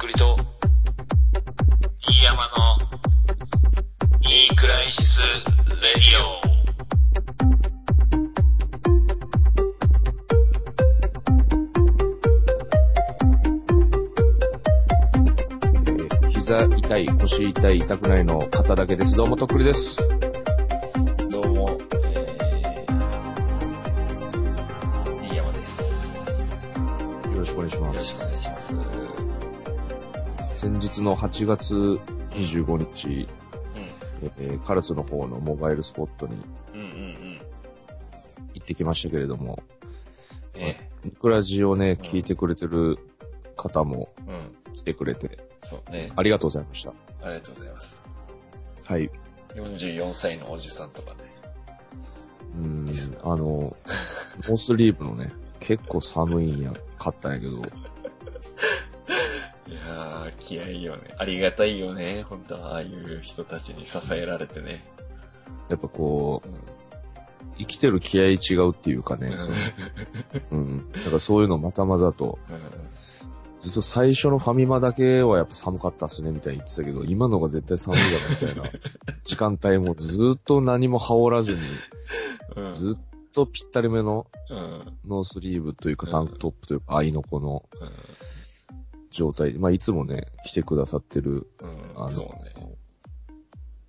くりと、飯山の、いいクライシス・レディオ。膝痛い、腰痛い、痛くないの肩だけです。どうもとっくりです。先日の8月25日、うえーカルツの方のモバイルスポットにん。うんうんうん。行ってきましたけれども、えニクラジをね、聞いてくれてる方もえうん。来てくれて、そうね。ありがとうございました。ありがとうございます。はい。44歳のおじさんとかね。うんいいっすね、あの、ノースリーブのね、結構寒いんや、買ったんやけど、気合いよね。ありがたいよね。本当ああいう人たちに支えられてね。やっぱこうん。う、生きてる気合い違うっていうかね、うん。だからそういうのまざまざと、ずっと最初のファミマだけはやっぱ寒かったっすねみたいに言ってたけど、今のが絶対寒いだろみたいな 時間帯もずっと何も羽織らずに。ずっとぴったりめのうん。ノースリーブというかタンクトップというか、愛の子のうん状態で、まあいつもね、来てくださってる、うん。あの、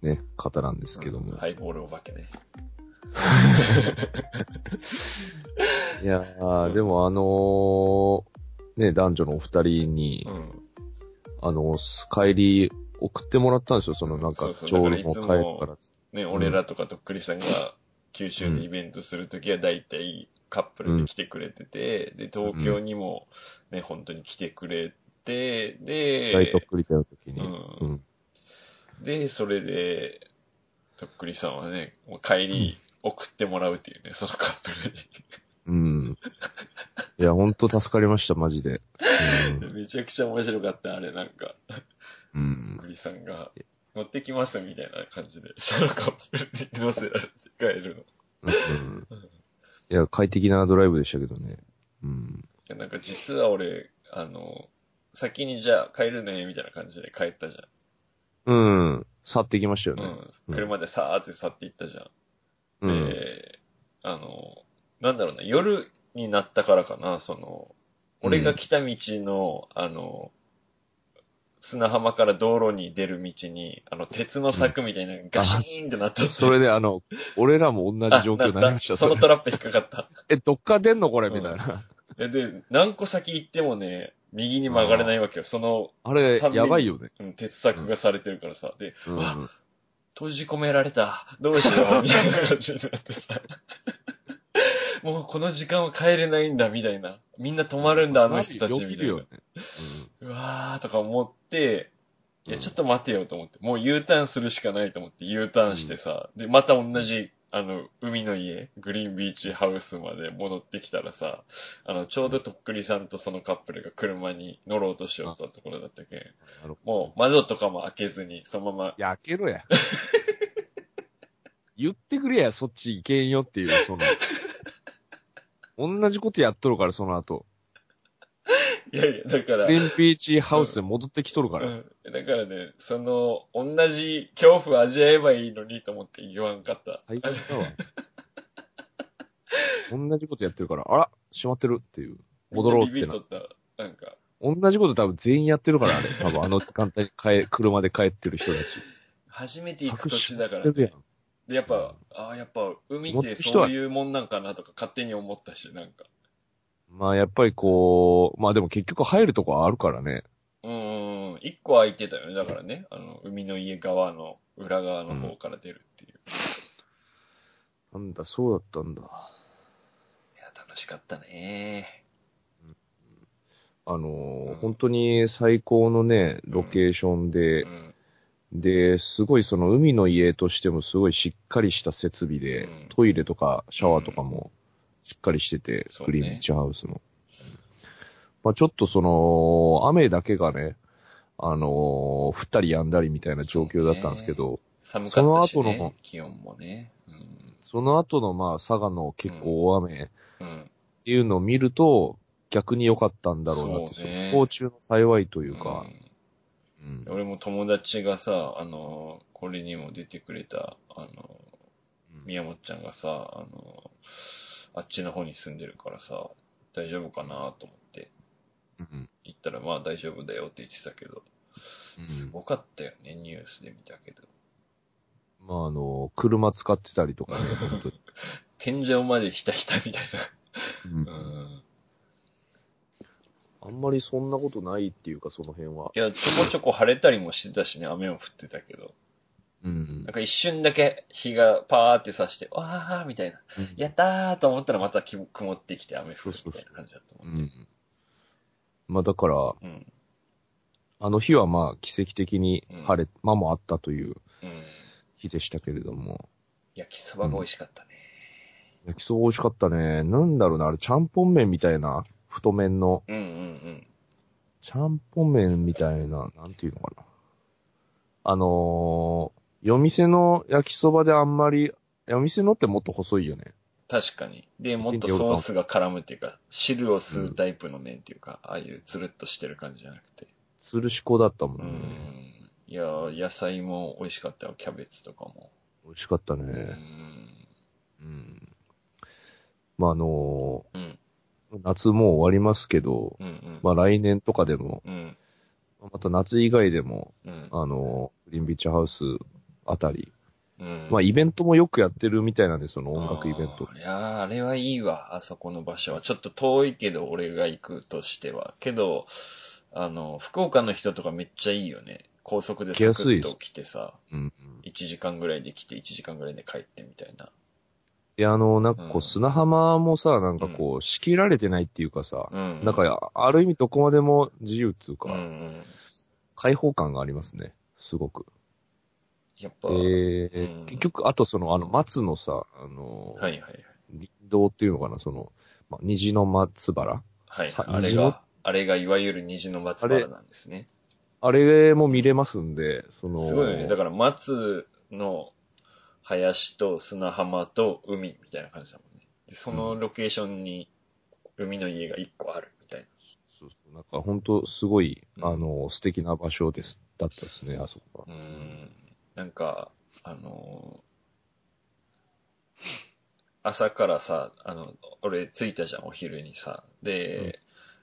ね。ね、方なんですけども。ハイボールお化けね。いやー、でもあのーね、男女のお二人に、うん。あの、帰り送ってもらったんですよ、そのなんか、そうそうちょうど帰るだから。ね、ん俺らとかとっくりさんが九州でイベントするときは大体カップルで来てくれてて、で、東京にもね、本当に来てくれて、で、大とっくりたよ時に。うんうん。で、それで、とっくりさんはね、もう帰り送ってもらうっていうね、そのカップルうん。いや、ほんと助かりました、マジで。に。めちゃくちゃ面白かった、あれなんか、うん。とっくりさんが、乗ってきますみたいな感じで、そのカップルに乗せられて帰るの。うん。いや、快適なドライブでしたけどね。うん。いや、なんか実は俺、あの、先にじゃあ帰るね、みたいな感じで帰ったじうん。去ってきましたよゃん。ね。うん。車でさーって去っていったじゃん。うん。で、あの、なんだろうな、夜になったからかな、その、俺が来た道の、あの、砂浜から道路に出る道に、あの、鉄の柵みたいなのがガシーンってなったうそれで、あの、俺らも同じ状況になりました。あそのトラップ引っかかった。え、どっから出んのこれみたいな。でで、何個先行ってもね、右に曲がれないわけよ。その、あれ、やばいよね。うん鉄柵がされてるからさ。で、うん。わ閉じ込められた。どうしよう、みたいな感じになってさ。もうこの時間は帰れないんだ、みたいな。みんな止まるんだ、あの人たち、みたいなね。。うわーとか思って、いや、うんちょっと待てよと思って、もう U ターンするしかないと思って U ターンしてさ、で、また同じ、あの、海の家、グリーンビーチハウスまで戻ってきたらさ、あの、ちょうどとっくりさんとそのカップルが車に乗ろうとしよったところだったけん、もう窓とかも開けずに、そのままいや、開けろや。言ってくれや、そっち行けんよっていう、その。同じことやっとるから、その後。いやいや、だから、グリーンビーチハウスで戻ってきとるから。うん、だからね、その、同じ恐怖を味わえばいいのにと思って言わんかった。最高だわ。同じことやってるから、あら、閉まってるっていう。戻ろうってなビビっと。った。なんか、同じこと多分全員やってるから、あれ。多分あの時間帯に帰、車で帰ってる人たち。初めて行く土地だから、ね。で、やっぱ、ああ、やっぱ、海ってそういうもんなんかなとか勝手に思ったし、なんか。まあ、やっぱりこう、まあでも結局入るとこはあるからね。うん。一個空いてたよね。だからね、あの、海の家側の裏側の方から出るっていう。なんだ、そうだったんだ。いや、楽しかったね。あのーうん本当に最高のね、ロケーションでう、ん。で、すごいその海の家としてもすごいしっかりした設備で、うんトイレとかシャワーとかもしっかりしてて、ねグリーンビーチハウスの。まあちょっとその、雨だけがね、あのー降ったり止んだりみたいな状況だったんですけど、寒かったし、その後ねの、気温もね。うん。その後のまあ佐賀の結構大雨っうん。ていうのを見ると、逆に良かったんだろうなって、そうね不幸中の幸いというか、うんうん俺も友達がさ、あの、これにも出てくれた、あの、宮本ちゃんがさ、あの、あっちの方に住んでるからさ、大丈夫かなと思ってうん行ったら、まあ大丈夫だよって言ってたけど、うんすごかったよね、ニュースで見たけど。まああの、車使ってたりとかね、本当に。天井までひたひたみたいうんな。うん。あんまりそんなことないっていうか、その辺は。いや、ちょこちょこ晴れたりもしてたしね、雨も降ってたけど。うんなんか一瞬だけ日がパーって差して、わーみたいな。やったーと思ったらまたき曇ってきて雨降るみたいな感じだったもんね。うん。まあだから、うん。あの日はまあ奇跡的に晴れ、間もあったといううん。日でしたけれども、焼きそばが美味しかったね。焼きそば美味しかったね。なんだろうな、あれ、ちゃんぽん麺みたいな、太麺の、うんうんうん。ちゃんぽん麺みたいな、なんていうのかな。あのー、夜店の焼きそばであんまり、夜店のってもっと細いよね。確かに。で、もっとソースが絡むっていうか、汁を吸うタイプの麺っていうか、ああいうつるっとしてる感じじゃなくて。つるしこだったもんうね。ん。いやー、野菜も美味しかったよ、キャベツとかも。美味しかったうん。ね。うん。まあ、あのうん。ー夏もう終わりますけど、うんうん。まあ来年とかでも、うん。また夏以外でも、うん。あのーグリーンビーチハウスあたり、うん。まあイベントもよくやってるみたいなんで、その音楽イベントいやー、あれはいいわ、あそこの場所は。ちょっと遠いけど、俺が行くとしては。けど、あの、福岡の人とかめっちゃいいよね。高速で来サクッと来てさ、うんうん。1時間ぐらいで来て、1時間ぐらいで帰ってみたいな。いや、あの、なんかこうんう、砂浜もさ、なんかこう、仕切られてないっていうかさ、うん。なんか、ある意味どこまでも自由っていうか、うんうん。開放感がありますね。すごく。やっぱ、で、うん結局、あとその、あの、松のさ、あの、はいはいはい。林道っていうのかな、その、まあ、虹の松原？はい。さあれが、あれがいわゆる虹の松原なんですね。あれも見れますんで、その、すごいよね。だから松の林と砂浜と海みたいな感じだもんね。でそのロケーションに海の家が一個あるみたいな。そうそうなんか本当すごい、うんあの、素敵な場所です、だったですね、あそこは。うん。なんか、あのー朝からさ、あの、俺着いたじゃん、お昼にさ。で、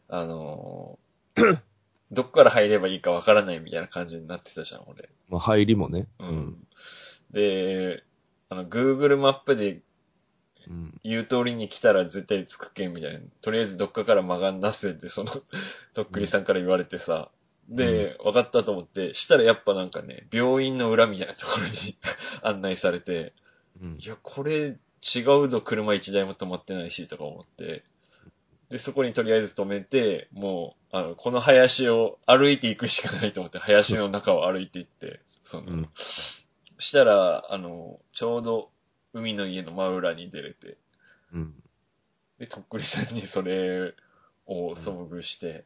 あのー どっから入ればいいかわからないみたいな感じになってたじゃん、俺。まあ、入りもね。うん。で、あの、Google マップでうん。言う通りに来たら絶対着くけんみたいな。とりあえずどっかから曲がんなせって、その、とっくりさんから言われてさ。で、分かったと思って、したらやっぱなんかね、病院の裏みたいなところに 案内されて、うんい。や、これ違うぞ、車一台も止まってないし、とか思って。で、そこにとりあえず止めて、もう、あの、この林を歩いていくしかないと思って、林の中を歩いていって、その、うんしたら、あの、ちょうど海の家の真裏に出れて、うん。で、とっくりさんにそれを遭遇して、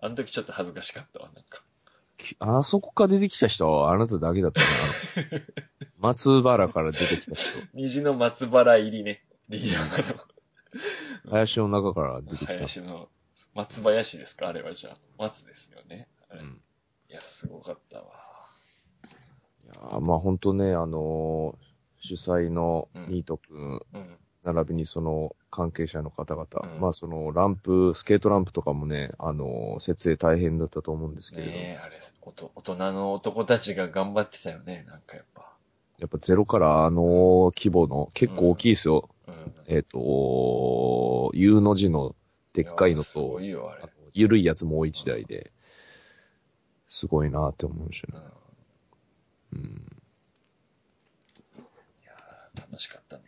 あの時ちょっと恥ずかしかったわ、なんか。きあそこから出てきた人はあなただけだったな。松原から出てきた人。虹の松原入りね。リアの林の中から出てきた。林の松林ですか？あれはじゃあ。松ですよね。うんいや、すごかったわ。いやーまあ本当ね、あのー主催のニート君、うん。並びにその関係者の方々、うんまあそのランプ、スケートランプとかもね、あのー設営大変だったと思うんですけれど、ねえ、あれ、おと大人の男たちが頑張ってたよね、なんかやっぱ。やっぱゼロからあの規模の、結構大きいですよ。うん。えっ、と、U の字のでっかいのと、いよ、あ。ゆるいやつもう一台で、すごいなって思うしね。うん。うん。いやー楽しかったね。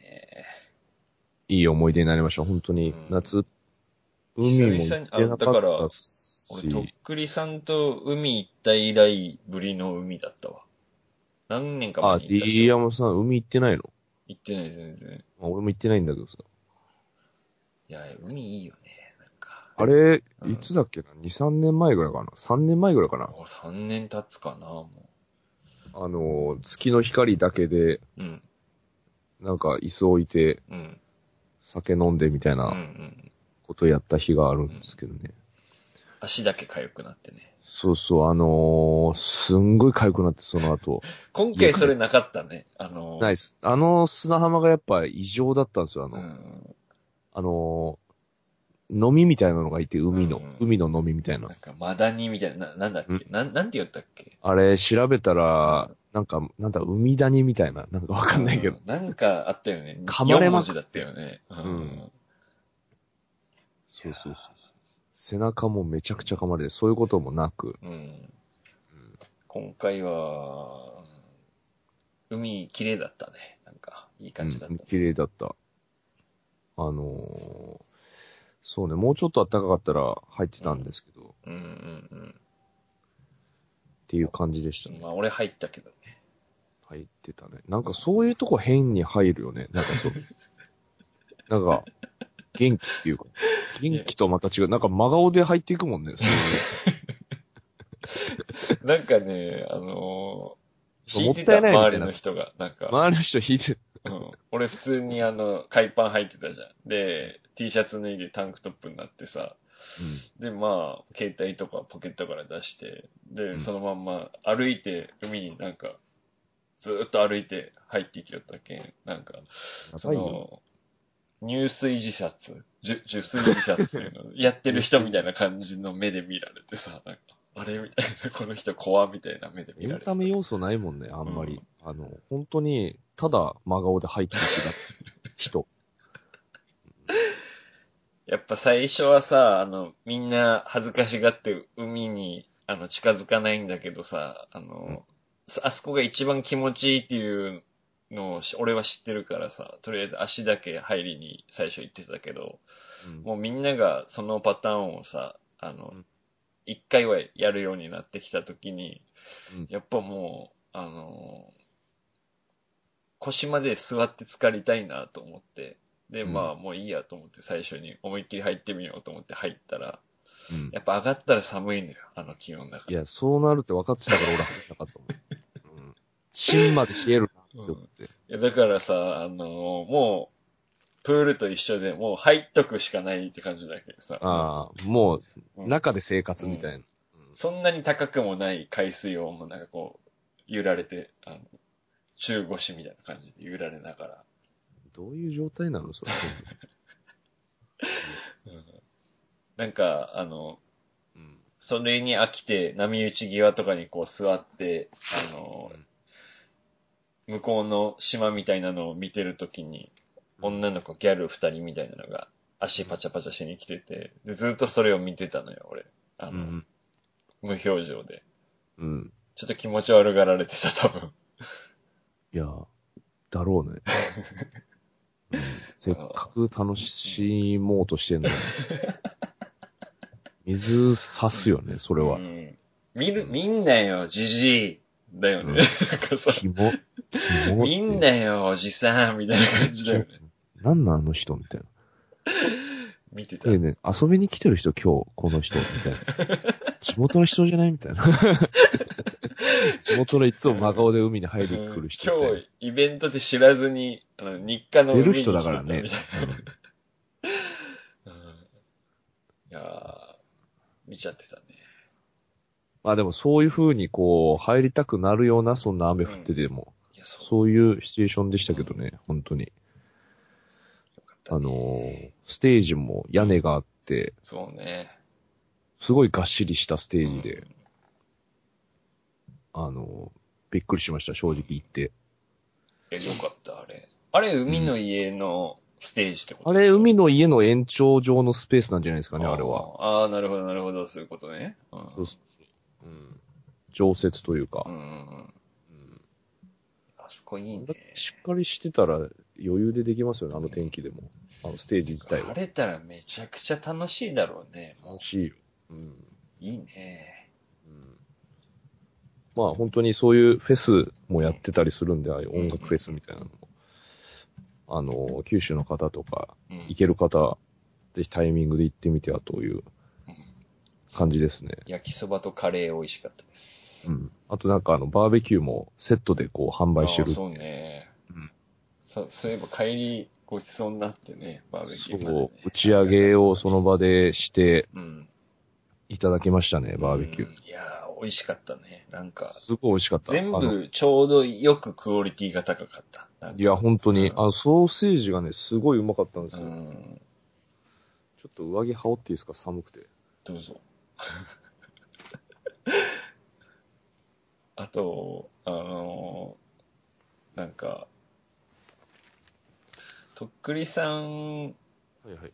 いい思い出になりました。本当にうん夏、海も行久々にってなかった俺、し、とっくりさんと海行った以来ぶりの海だったわ。何年か前あ、に行った D 山さん、海行ってないの？行ってない、全然。あ俺も行ってないんだけどさ。いや、海いいよね、なんか。あれ、うんいつだっけな ?2、3年前ぐらいかな ?3 年前ぐらいかな？もう3年経つかな、もあの、月の光だけで、う。うん、なんか椅子置いてうん、酒飲んでみたいうん、う。なんこことやった日があるんですけどね。足だけ痒くなってね。そうそう、あのー、すんごい痒くなって、その後。今回それなかったね。あの、ナイス。あの砂浜がやっぱ異常だったんですよ、あの、うん。あのー、飲みみたいなのがいて、海の、うん海の飲みみたいななん。か、マダニみたいな、ななんだっけ、うんなん、なんて言ったっけ？あれ、調べたら、なんか、なんだ、海谷みたいな、なんかわかんないけど。うんなんかあったよね。噛まれまく4文字だったよね。ううんそうそうそう。背中もめちゃくちゃ噛まれて、そういうこともなく。うん。今回は、うん海綺麗だったね。なんか、いい感じだった。うん綺麗だった。あのー、そうね、もうちょっと暖かかったら入ってたんですけど、っうんうんていう感じでしたねうん。。まあ、俺入ったけどね。入ってたね。なんかそういうとこ変に入るよね。なんかそう。なんか、元気っていうか、元気とまた違う。なんか真顔で入っていくもんね。なんかね、あのー引いてた、もったいないみたいな周りの人が。なんか、周りの人引いてる。うん、俺普通にあの、海パン入ってたじゃん。で、T シャツ脱いでタンクトップになってさ、で、まあ、携帯とかポケットから出して、で、うん。そのまんま歩いて、海になんか、ずーっと歩いて入っていきよったけん、なんか、そ。の、入水自殺、受水自殺っていうの、やってる人みたいな感じの目で見られてさ、なんか、あれみたいな、この人怖みたいな目で見エンられて。タメ要素ないもんね、あんまり。あの、本当に、ただ真顔で入っていくだけ 人。やっぱ最初はさ、あの、みんな恥ずかしがって海に、あの、近づかないんだけどさ、あの、あそこが一番気持ちいいっていうのをし俺は知ってるからさ、とりあえず足だけ入りに最初行ってたけど、うんもうみんながそのパターンをさ、あのうん、一、回はやるようになってきたときに、うんやっぱもう、あの、腰まで座って浸かりたいなと思って、で、うんまあもういいやと思って最初に思いっきり入ってみようと思って入ったら、うんやっぱ上がったら寒いのよ、あの気温だから。いや、そうなるって分かってたから俺入ったかったもん。うん。芯まで冷えるなって思って。いやだからさ、あのもう、プールと一緒でもう入っとくしかないって感じだけどさ。ああ、もう、うん中で生活みたいな。そんなに高くもない海水をもうなんかこう、揺られて、あの、中腰みたいな感じで揺られながら。どういう状態なのそれ。なんか、あの、うん。それに飽きて波打ち際とかにこう座って、あの、向こうの島みたいなのを見てるときに、女の子ギャル二人みたいなのが足パチャパチャしに来てて、でずっとそれを見てたのよ、俺。あの、うん。無表情で。うん。ちょっと気持ち悪がられてた、多分。いや、だろうね。うんせっかく楽しもうとしてんのに。水差すよね、それはう。ん。見る、見んなよ、じじい。だよね。うんなんかさ、キモ、キモ。見んなよ、おじさん、みたいな感じだよね。なんなんあの人みたいな。見てた。でね、遊びに来てる人今日、この人、みたいな。地元の人じゃないみたいな。地元のいつも真顔で海に入りに来る人みたいな。今日、イベントで知らずに、あの日課の出る人だからね。うんいやー、見ちゃってたね。まあでもそういう風にこう、入りたくなるような、そんな雨降ってても、いや、そう。そういうシチュエーションでしたけどね、本当に。あのー、ステージも屋根があって、そうね。すごいがっしりしたステージで、うんあのー、びっくりしました、正直言って。え、よかった、あれ。あれ、海の家のステージってこと？あれ、海の家の延長上のスペースなんじゃないですかね、あれは。。あーあー、なるほど、なるほど、そういうことね。うんそうそうそう。うん。常設というかう。んうんうん。そこいいねしっかりしてたら余裕でできますよね、あの天気でも。あのステージ自体は晴。れたらめちゃくちゃ楽しいだろうね。も楽しいよ。うん。ういいね。うんまあ本当にそういうフェスもやってたりするんで、ああいう音楽フェスみたいなのも。あの、九州の方とか、うん行ける方、ぜひタイミングで行ってみてはといううん感じですね。焼きそばとカレー美味しかったです。うん。あとなんかあの、バーベキューもセットでこう販売してる。あそうね。うんそそういえば帰り、ごちそうになってね、バーベキューね。そう、打ち上げをその場でしてうん。いただきましたね、バーベキュー。うんいやー、美味しかったね。なんか、すごい美味しかった。全部ちょうどよくクオリティが高かった。いや、本当に、うんあの、ソーセージがね、すごいうまかったんですうよ。ん。ちょっと上着羽織っていいですか？寒くて。どうぞ。あと、あのーなんか、とっくりさん、はいはい。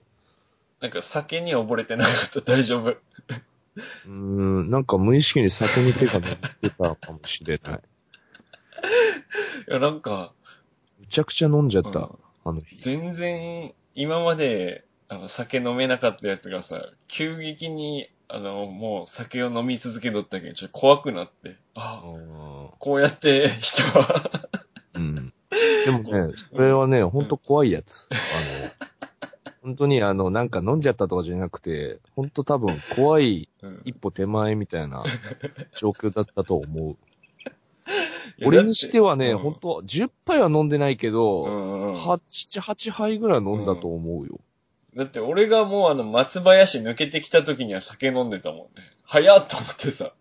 なんか酒に溺れてなかった？大丈夫？うーん、なんか無意識に酒に手が乗ってたかもしれない。いや、なんか、むちゃくちゃ飲んじゃった、うんあの日。全然、今まで、あの、酒飲めなかったやつがさ、急激に、あの、もう酒を飲み続けとったけど、ちょっと怖くなって、ああこうやって人は、ーうん。でもね、それはね、ほんと怖いやつ。あの、本当にあの、なんか飲んじゃったとかじゃなくて、ほんと多分怖いうん一歩手前みたいな状況だったと思う。俺にしてはね、だってほんと、10杯は飲んでないけうど、んうんうん8、8杯ぐらい飲んだと思うよ。だって俺がもうあの松林抜けてきた時には酒飲んでたもんね。早っと思ってさ。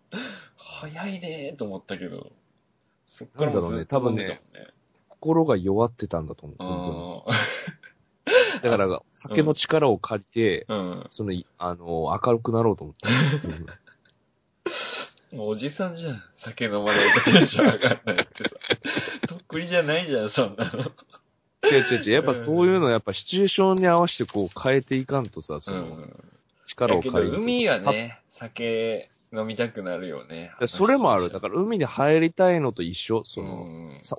早いねーと思ったけど。そっからもうずっと飲んでたもんね。心が弱ってたんだと思う。だから、酒の力を借りて、ん。うん。その、いあの、明るくなろうと思った。うんもうおじさんじゃん。酒飲まないとテンション上がんないってさ。とっくりじゃないじゃん、そんなの。違う違う違う。やっぱそういうの、やっぱシチュエーションに合わせてこう変えていかんとさ、その、うん。力をだけど借りると。海がさね、酒飲みたくなるよね。でそれもある。だかから海に入りたいのと一緒。その、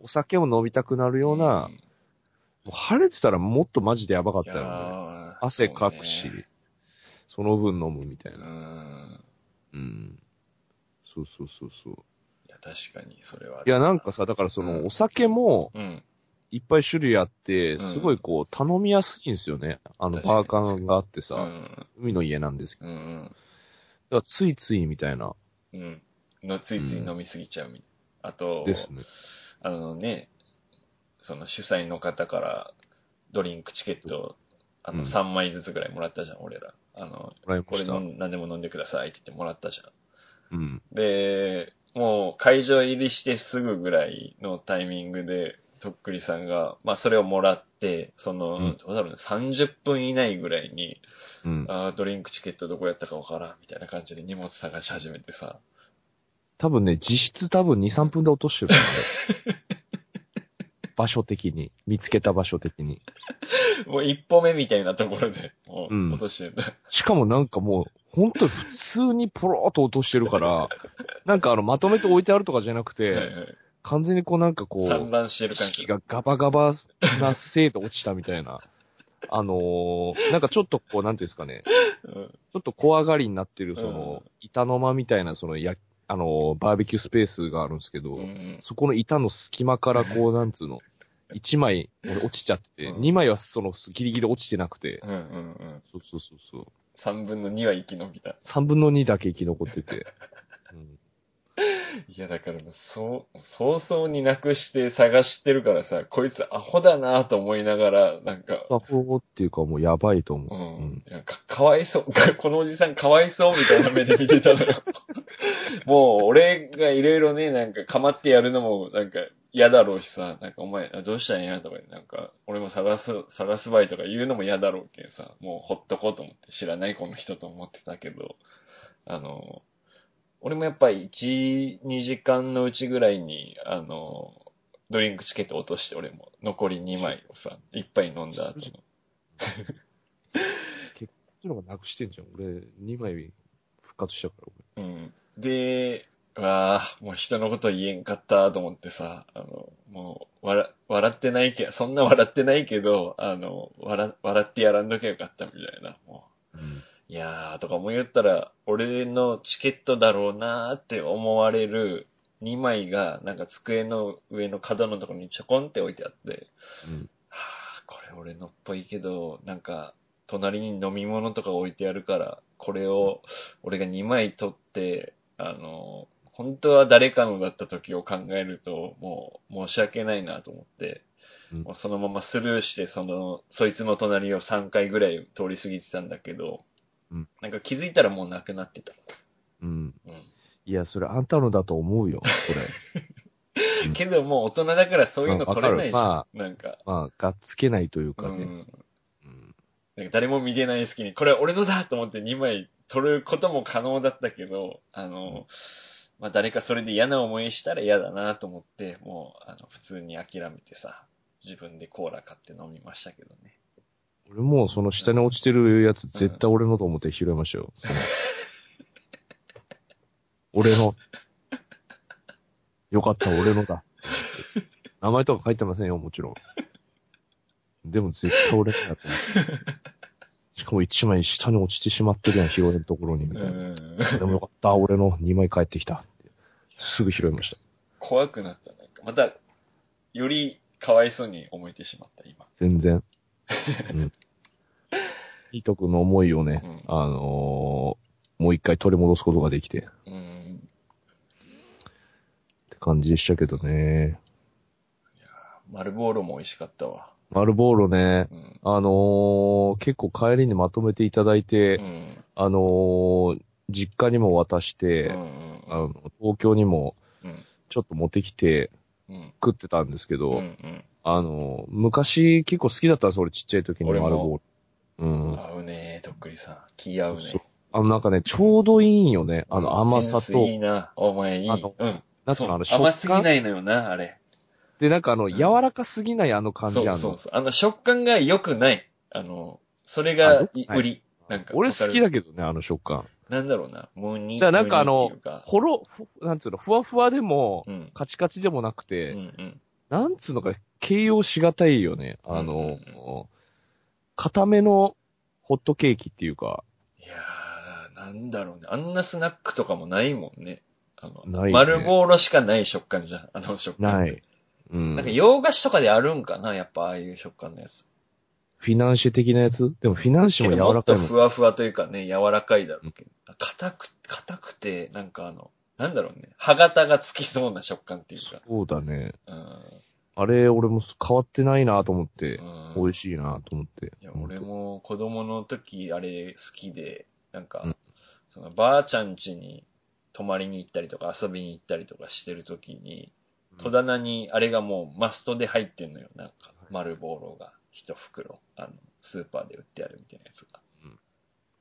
お酒を飲みたくなるような、う晴れてたらもっとマジでやばかったよね。汗かくし、その分飲むみたいうな。ん。うん。そうそうそうそう。いや、確かに、それは。いや、なんかさ、だからその、うんお酒もうん。いっぱい種類あって、んすごいこう、頼みやすいんですよね。あの、確かにバーカンがあってさ、うん。海の家なんですけど。うん。だからついついみたいな、うん。の、ついつい飲みすぎちゃうみたいな。あと、ですね。あのね、その主催の方からドリンクチケット、あの、うん3枚ずつぐらいもらったじゃん、俺ら。あの。これ何でも飲んでくださいって言ってもらったじゃん。うん。で、もう会場入りしてすぐぐらいのタイミングで、とっくりさんが、まあそれをもらって、その、うんどうだろうね、30分以内ぐらいに、うん。あードリンクチケットどこやったかわからん、みたいな感じで荷物探し始めてさ。多分ね、実質多分2、3分で落としてるからね。場所的に。見つけた場所的に。もう一歩目みたいなところで、もううん落としてるんだ。しかもなんかもう、本当に普通にポローっと落としてるから、なんかあの、まとめて置いてあるとかじゃなくて、はいはい完全にこうなんかこ散う、乱してる感じ。式がガバガバなせいで落ちたみたいな。あのー、なんかちょっとこう、なんていうんですかね、うんちょっと怖がりになってる、そうんの、板の間みたいな、その、や、あのー、バーベキュースペースがあるんですけど、うんそこの板の隙間からこう、なんつうの、1枚、俺落ちちゃってて、うん2枚はその、ギリギリ落ちてなくて、うんうんうん。そうそうそうそう。3分の2は生き延びた。3分の2だけ生き残ってて。うんいや、だからもう、そう、早々になくして探してるからさ、こいつアホだなと思いながら、なんか、アホっていうかもうやばいと思うう。ん。いやか、かわいそう。このおじさんかわいそうみたいな目で見てたのよ。もう、俺がいろいろね、なんか、かまってやるのも、なんか、嫌だろうしさ、なんか、お前、あどうしたんやとか、なんか、俺も探す、探すばいとか言うのも嫌だろうけんさ、もうほっとこうと思って、知らないこの人と思ってたけど、あの、俺もやっぱり1、2時間のうちぐらいに、あの、ドリンクチケット落として、俺も、残り2枚をさ、一杯飲んだ後の。結構のがなくしてんじゃん。俺、2枚復活したから、うん。で、うわあもう人のこと言えんかったと思ってさ、あの、もう、笑、笑ってないけど、そんな笑ってないけど、あの、笑、笑ってやらんときゃよかったみたいな、も俺。うん。う。いやー、とか思い言ったら、俺のチケットだろうなーって思われる2枚が、なんか机の上の角のところにちょこんって置いてあって、うん。はあ、これ俺のっぽいけど、なんか、隣に飲み物とか置いてあるから、これを俺が2枚取って、あの、本当は誰かのだった時を考えると、もう申し訳ないなと思って、うんもうそのままスルーして、その、そいつの隣を3回ぐらい通り過ぎてたんだけど、うんなんか気づいたらもうなくなってた。うん。うん。いや、それあんたのだと思うよ、こ うんけどもう大人だからそういうの取れないじゃん。うんわなんか。れ。まあ、がっつけないというかね。うん。うんなんか誰も見てない隙に、これは俺のだと思って2枚取ることも可能だったけど、あの、まあ誰かそれで嫌な思いしたら嫌だなと思って、もう、あの、普通に諦めてさ、自分でコーラ買って飲みましたけどね。俺もうその下に落ちてるやつ絶対俺のと思って拾いましたよ。その 俺の。よかった、俺のだ。名前とか書いてませんよ、もちろん。でも絶対俺のだと思って。しかも一枚下に落ちてしまってるやん、拾えるところに、みたいな。でもよかった、俺の2枚帰ってきた。すぐ拾いました。怖くなった。なんか、また、よりかわいそうに思えてしまった、今。全然。うん。いいとくの思いをね、うんあのーもう一回取り戻すことができて、っうん。て感じでしたけどね。丸ボーロも美味しかったわ。丸ボーロね、うん。あのー結構帰りにまとめていただいて、うん。あのー実家にも渡しうて、ん。あの東京にもうん。ちょっと持ってきてうん。食ってたんですけど、うん。うん。あのー昔結構好きだったんです、俺ちっちゃい時に俺も丸ボーロ。うん。合うねとっくりさん。気合うね。そうあのなんかね、ちょうどいいんよね。あの甘さとい、いな。お前いい。あのうん。なんつうの、あの甘。すぎないのよな、あれ。で、なんかあの、ん柔らかすぎないあの感じあるの。そうそうそう。あの、食感が良くない。あの、それあが売り。なんか、俺好きだ。だけどね、あの食感。なんだろうな。もうに。だなんかあのほろ、ふなんつうの、ふわふわでも、うん。カチカチでもなくうて、んうん。なんつうのか、形容しがたいよね。あうんうんの、固めのホットケーキっていうか、いやー、なんだろうね。あんなスナックとかもないもんね。あの、ないね丸ボーロしかない食感じゃん。あの食感。ない。うん。なんか洋菓子とかであるんかなやっぱああいう食感のやつ。フィナンシェ的なやつ？でもフィナンシェも柔らかいもん。ふわふわというかね、柔らかいだろうけど。硬く、硬くて、なんかあの、なんだろうね。歯型がつきそうな食感っていうか。そうだね。うん。あれ、俺も変わってないなと思って、うん美味しいなと思って。いや、俺も子供の時あれ好きで、なんか、うんそのばあちゃん家に泊まりに行ったりとか遊びに行ったりとかしてる時に、戸棚にあれがもうマストで入ってんのよ。なんか、丸ボーロが一袋、あの、スーパーで売ってあるみたいなやつが。うん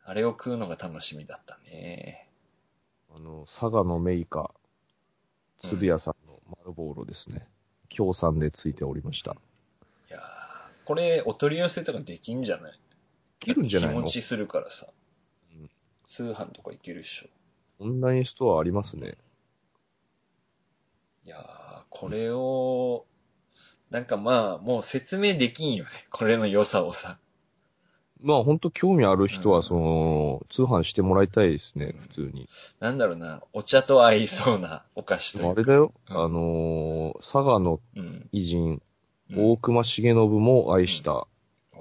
あれを食うのが楽しみだったね。あの、佐賀のメイカ、鶴屋さんの丸ボーロですね。協賛でついておりました。いやーこれ、お取り寄せとかできんじゃない？切るんじゃないの？気持ちするからさ。うん通販とかいけるっしょ。オンラインストアありますね。いやー、これを、なんかまあ、もう説明できんよね。これの良さをさ。まあ本当興味ある人うんは、その、通販してもらいたいですね、普通に。なんだろうな、お茶と合いそうなお菓子でとあれだよ、うんあのー佐賀のうん。偉人、うん大隈重信も愛した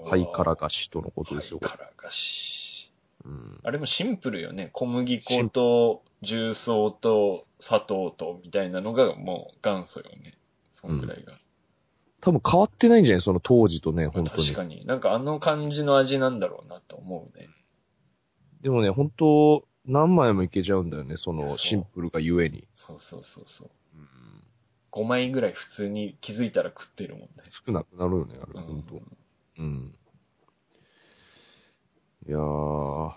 ハイカラ菓子とのことですよ。ハイカラ菓子。うんあれもシンプルよね。小麦粉と重曹と砂糖とみたいなのがもう元祖よね。そんぐらいが。多分変わってないんじゃない？その当時とね、本当に確。かに。なんかあの感じの味なんだろうなと思うね。でもね、本当何枚もいけちゃうんだよね、そのシンプルがゆえに。そうそうそうそう。うん5枚ぐらい普通に気づいたら食ってるもんね。少なくなるよね、あれ、うん本当うん。いやー、本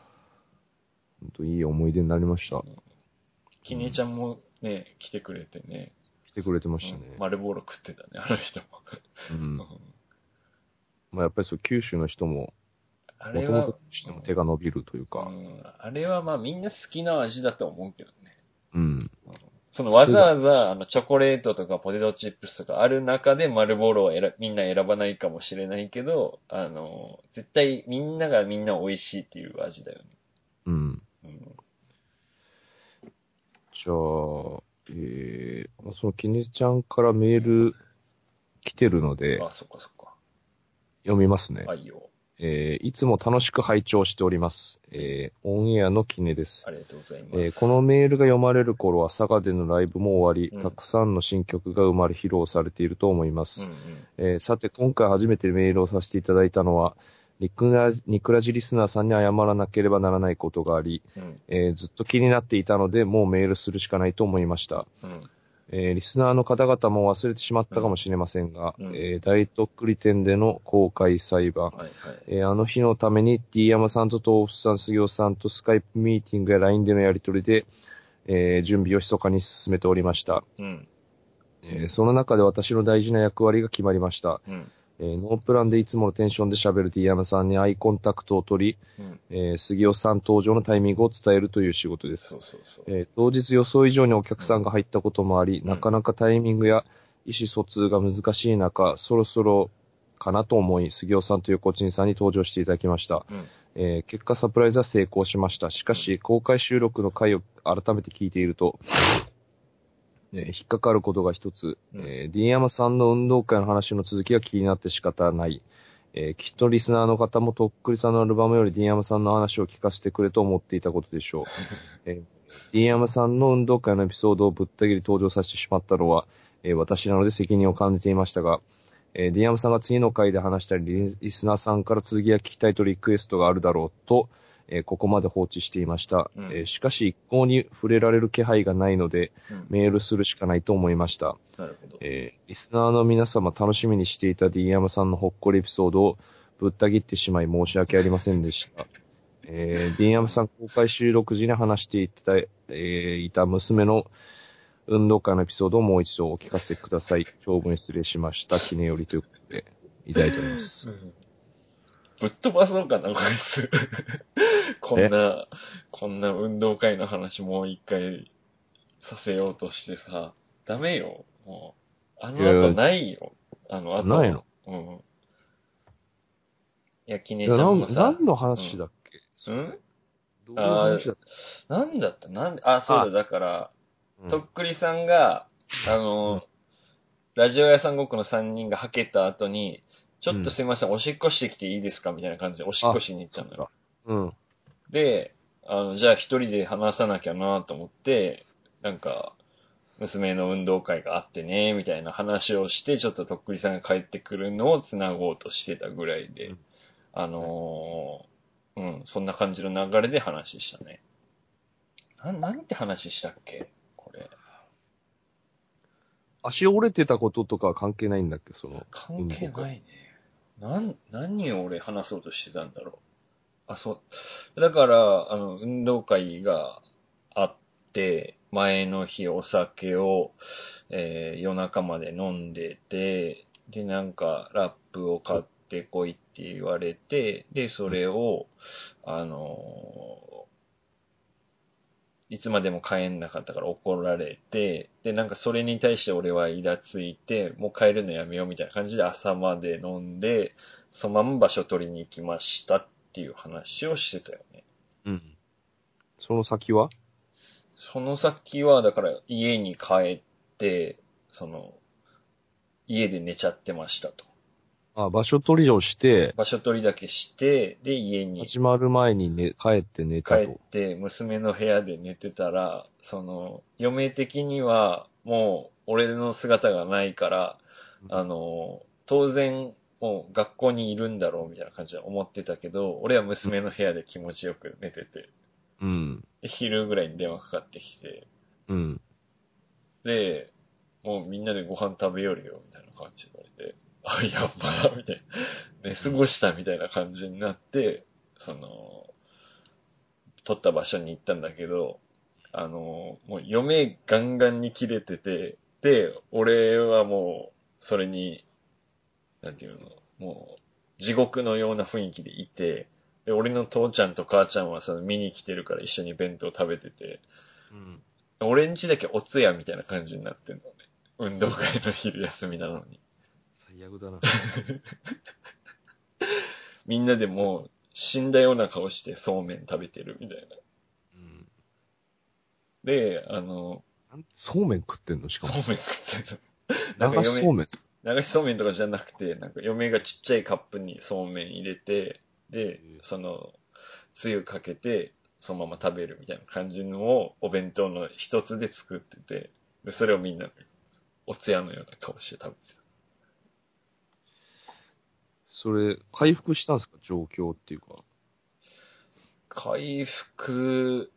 当いい思い出になりました。きねちゃんもね、来てくれてね。来てくれてましたねうん。丸ボーロ食ってたね、あの人も。うん。うんまあやっぱりそう、九州の人も、もあれはともとしても手が伸びるといううか、ん、あれはまあみんな好きな味だと思うけどね。うん。そのわざわざあのチョコレートとかポテトチップスとかある中で丸ボーロを選みんな選ばないかもしれないけど、あの、絶対みんながみんな美味しいっていう味だよね。うん。うんじゃあ、えー、まあそのきねちゃんからメール来てるので、あ、そっかそっか。読みますね。はいよ。えーいつも楽しく拝聴しております。えーオンエアのキネです。ありがとうございます。えーこのメールが読まれる頃は佐賀でのライブも終わり、うんたくさんの新曲が生まれ披露されていると思います。うんうん。えーさて、今回初めてメールをさせていただいたのは、ニクラニクラジリスナーさんに謝らなければならないことがあり、うんえーずっと気になっていたので、もうメールするしかないと思いました。うんえーリスナーの方々も忘れてしまったかもしれませんが、うんえー大特利店での公開裁判、はいはい。えーあの日のために D 山さんと豆腐さん、杉尾さんとスカイプミーティングや LINE でのやり取りで、えー準備を密かに進めておりました。うん。えーその中で私の大事な役割が決まりました。うん。えーノープランでいつものテンションで喋る D 山さんにアイコンタクトを取り、うん。えー杉尾さん登場のタイミングを伝えるという仕事ですそ。うそうそう。えー当日予想以上にお客さんが入ったこともあり、うんなかなかタイミングや意思疎通が難しい中、そろそろかなと思い、杉尾さんと横地さんに登場していただきました。うん。えー結果サプライズは成功しました。しかし、公開収録の回を改めて聞いていると、えー引っかかることが一つ、うんえー、D 山さんの運動会の話の続きが気になって仕方ない。えーきっとリスナーの方もとっくりさんのアルバムより D 山さんの話を聞かせてくれと思っていたことでしょう。えー D 山さんの運動会のエピソードをぶった切り登場させてしまったのは、えー私なので責任を感じていましたが、えー、D 山さんが次の回で話したり、リリスナーさんから続きが聞きたいとリクエストがあるだろうと、えーここまで放置していました。うんえーしかし一向に触れられる気配がないので、うん。メールするしかないと思いました。なるほど。えーリスナーの皆様楽しみにしていた D 山さんのほっこりエピソードをぶった切ってしまい申し訳ありませんでした。えー、D 山さん公開収録時に話していた、えーいた娘の運動会のエピソードをもう一度お聞かせください。長文失礼しました。記念よりということで、いただいております。ぶっ飛ばそうかな、こいつ。こんな、こんな運動会の話もう一回させようとしてさ、ダメよ。もう、あの後ないよ。あの後。ないの？うん。いや、きねちゃんもさ、何の話だっけ、うん。どういう話だっなんだった？なんで、あ、そうだ、あ。だから、け、とっくりさんが、あの、ラジオ屋さんごっこの3人がはけた後に、ちょっとすいません、おしっこしてきていいですか？みたいな感じでおしっこしに行ったのよ。うん。で、あの、じゃあ一人で話さなきゃなと思って、なんか、娘の運動会があってね、みたいな話をして、ちょっととっくりさんが帰ってくるのを繋ごうとしてたぐらいで、うんあのーうん、そんな感じの流れで話したね。な、なんて話したっけ？これ。足折れてたこととかは関係ないんだっけ？その。関係ないね。なん、何を俺話そうとしてたんだろう。あ、そう。だから、あの、運動会があって、前の日お酒を、えー夜中まで飲んでて、で、なんか、ラップを買ってこいって言われて、で、それを、あのーいつまでも帰んなかったから怒られて、で、なんかそれに対して俺はイラついて、もう帰るのやめようみたいな感じで朝まで飲んで、そのまま場所取りに行きましたっていう話をしてたよね。うん。その先は？その先は、だから家に帰って、その、家で寝ちゃってましたと。あ、場所取りをして、場所取りだけして、で、家に始まる前に寝、帰って寝た帰っと。て、娘の部屋で寝てたら、その、嫁的には、もう、俺の姿がないから、あの、当然、もう学校にいるんだろうみたいな感じで思ってたけど、俺は娘の部屋で気持ちよく寝てて、うん。で昼ぐらいに電話かかってきて、うん。で、もうみんなでご飯食べよるよ、みたいな感じで言われて、あ、やば、みたいな。寝過ごしたみたいな感じになって、その、撮った場所に行ったんだけど、あの、もう嫁ガンガンに切れてて、で、俺はもう、それに、なんていうの、もう、地獄のような雰囲気でいて、で、俺の父ちゃんと母ちゃんはその見に来てるから一緒に弁当食べてて、うん。俺んちだけお通夜みたいな感じになってんのね。運動会の昼休みなのに。最悪だな。みんなでもう死んだような顔してそうめん食べてるみたいな。うん。で、あの、そうめん食ってんの？しかも。そうめん食ってんか流しそうめん。の。流しそうめんとかじゃなくて、なんか嫁がちっちゃいカップにそうめん入れて、で、その、つゆかけて、そのまま食べるみたいな感じのをお弁当の一つで作ってて、で、それをみんな、おつやのような顔して食べてた。それ、回復したんですか？状況っていうか。回復、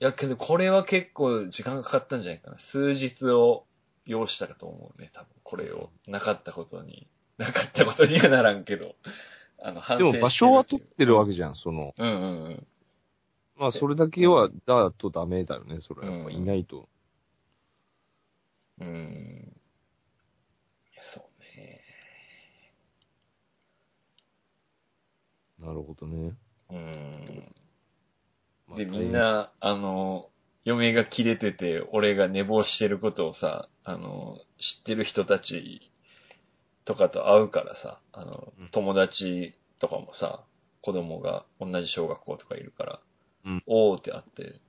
いやけどこれは結構時間がかかったんじゃないかな。数日を要したかと思うね、多分これを。なかったことに。なかったことにはならんけど。あの、反省してるでも場所は取ってるわけじゃん、その。うんうんうん。まあそれだけは、だとダメだよね、それはやっぱいないと。うーん。そうね。なるほどね。うーん。まあで、みん、な、あの、嫁が切れてて、俺が寝坊してることをさ、あの、知ってる人たちとかと会うからさ、あのうん、友達とかもさ、子供が同じ小学校とかいるから、うんおーってあって、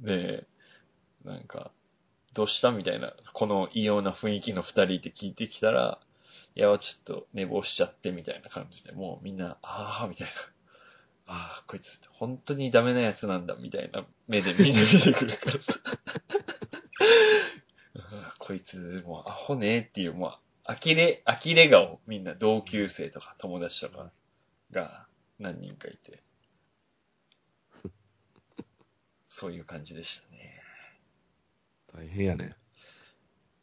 で、なんか、どうしたみたいな、この異様な雰囲気の二人って聞いてきたら、いや、ちょっと寝坊しちゃってみたいな感じで、もうみんな、あーみたいな。ああ、こいつ、本当にダメなやつなんだ、みたいな目でみんな見てくるからさ。こいつ、もうアホねっていう、もう、呆れ、呆れ顔、みんな同級生とか友達とかが何人かいて。そういう感じでしたね。大変やね。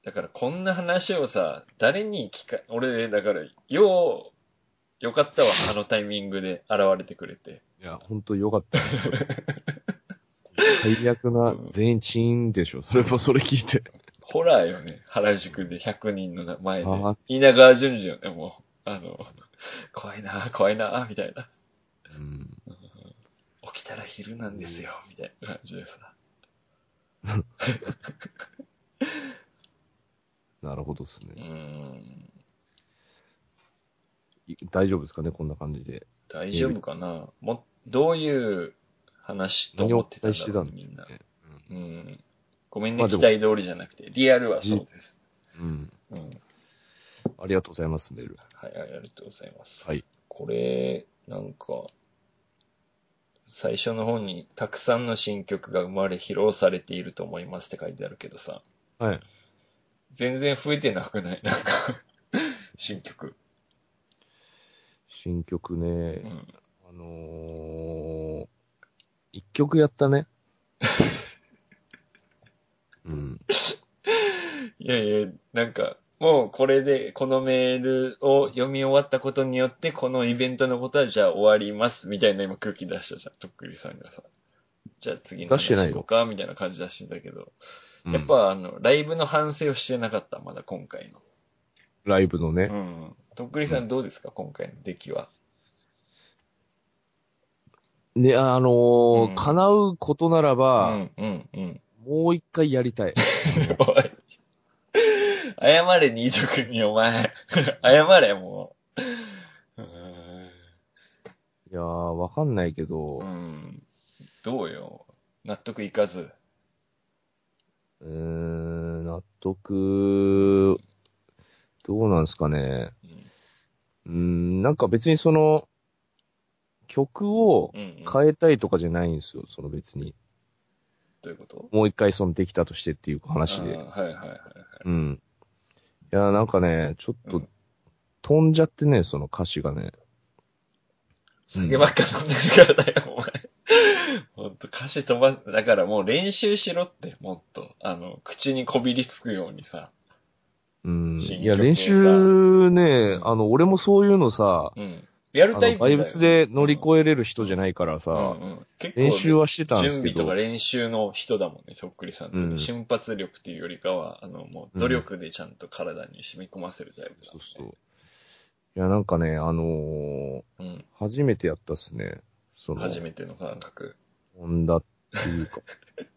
だからこんな話をさ、誰に聞か、俺、だから、よう、よかったわ、あのタイミングで現れてくれて。いや、ほんとよかった最悪な、全員チーンでしょ。それもそれ聞いて。ホラーよね。原宿で100人の前で。稲川淳二よね、もう。あの、怖いな、怖いな、みたいな。うん。起きたら昼なんですよ、みたいな感じでさ。なるほどですね。ん。い大丈夫ですかね、こんな感じで。大丈夫かな？も、どういう話と思ってたんだろう何を期待してたんだみんな。ねうん。ごめんね、まあ期待通りじゃなくて。リアルはそうです。うん。うん。ありがとうございます、メール。はい、ありがとうございます。はい。これ、なんか、最初の方にたくさんの新曲が生まれ披露されていると思いますって書いてあるけどさ、はい。全然増えてなくない？なんか、新曲。新曲ね、うん。あのー、一曲やったね。うん。いやいや、なんか、もうこれで、このメールを読み終わったことによって、このイベントのことはじゃあ終わります、みたいな今空気出したじゃん、とっくりさんがさ。じゃあ次の出しようか、みたいな感じ出してたけど、うんやっ、ぱあの、ライブの反省をしてなかった、まだ今回の。ライブのねう。ん。とっくりさんどうですか、今回の出来は。ね、あのーうん叶うことならうば、ん、うん、うん。もう一回やりたい。おい。謝れ、ニート君に、お前。謝れ、もう。ういやー、わかんないけど、ーん。どうよ。納得いかず。うーん、納得、どうなんですかね。うんなんか別にその、曲をうん、うん。変えたいとかじゃないんですよ、その別に。どういうこと？もう一回そのできたとしてっていう話で。はいはいはいはい。うん。いや、なんかね、ちょっとうん飛んじゃってね、その歌詞がね。酒ばっか飲んでるからだよ、お前。ほんと、歌詞飛ばす。だからもう練習しろって、もっと。あの、口にこびりつくようにさ。うん。新いや、練習ね、あの、俺もそういうのさ、うん。やるタイプバイブスで乗り越えれる人じゃないからさ、うんうん結構練習はしてたんですけど準備とか、練習の人だもんね、とっくりさんって、うん瞬発力っていうよりかは、あの、もう努力でちゃんと体に染み込ませるタイプだもんね。そうそう。いや、なんかね、あのーうん。初めてやったっすね。その、初めての感覚。飛んだっていうか。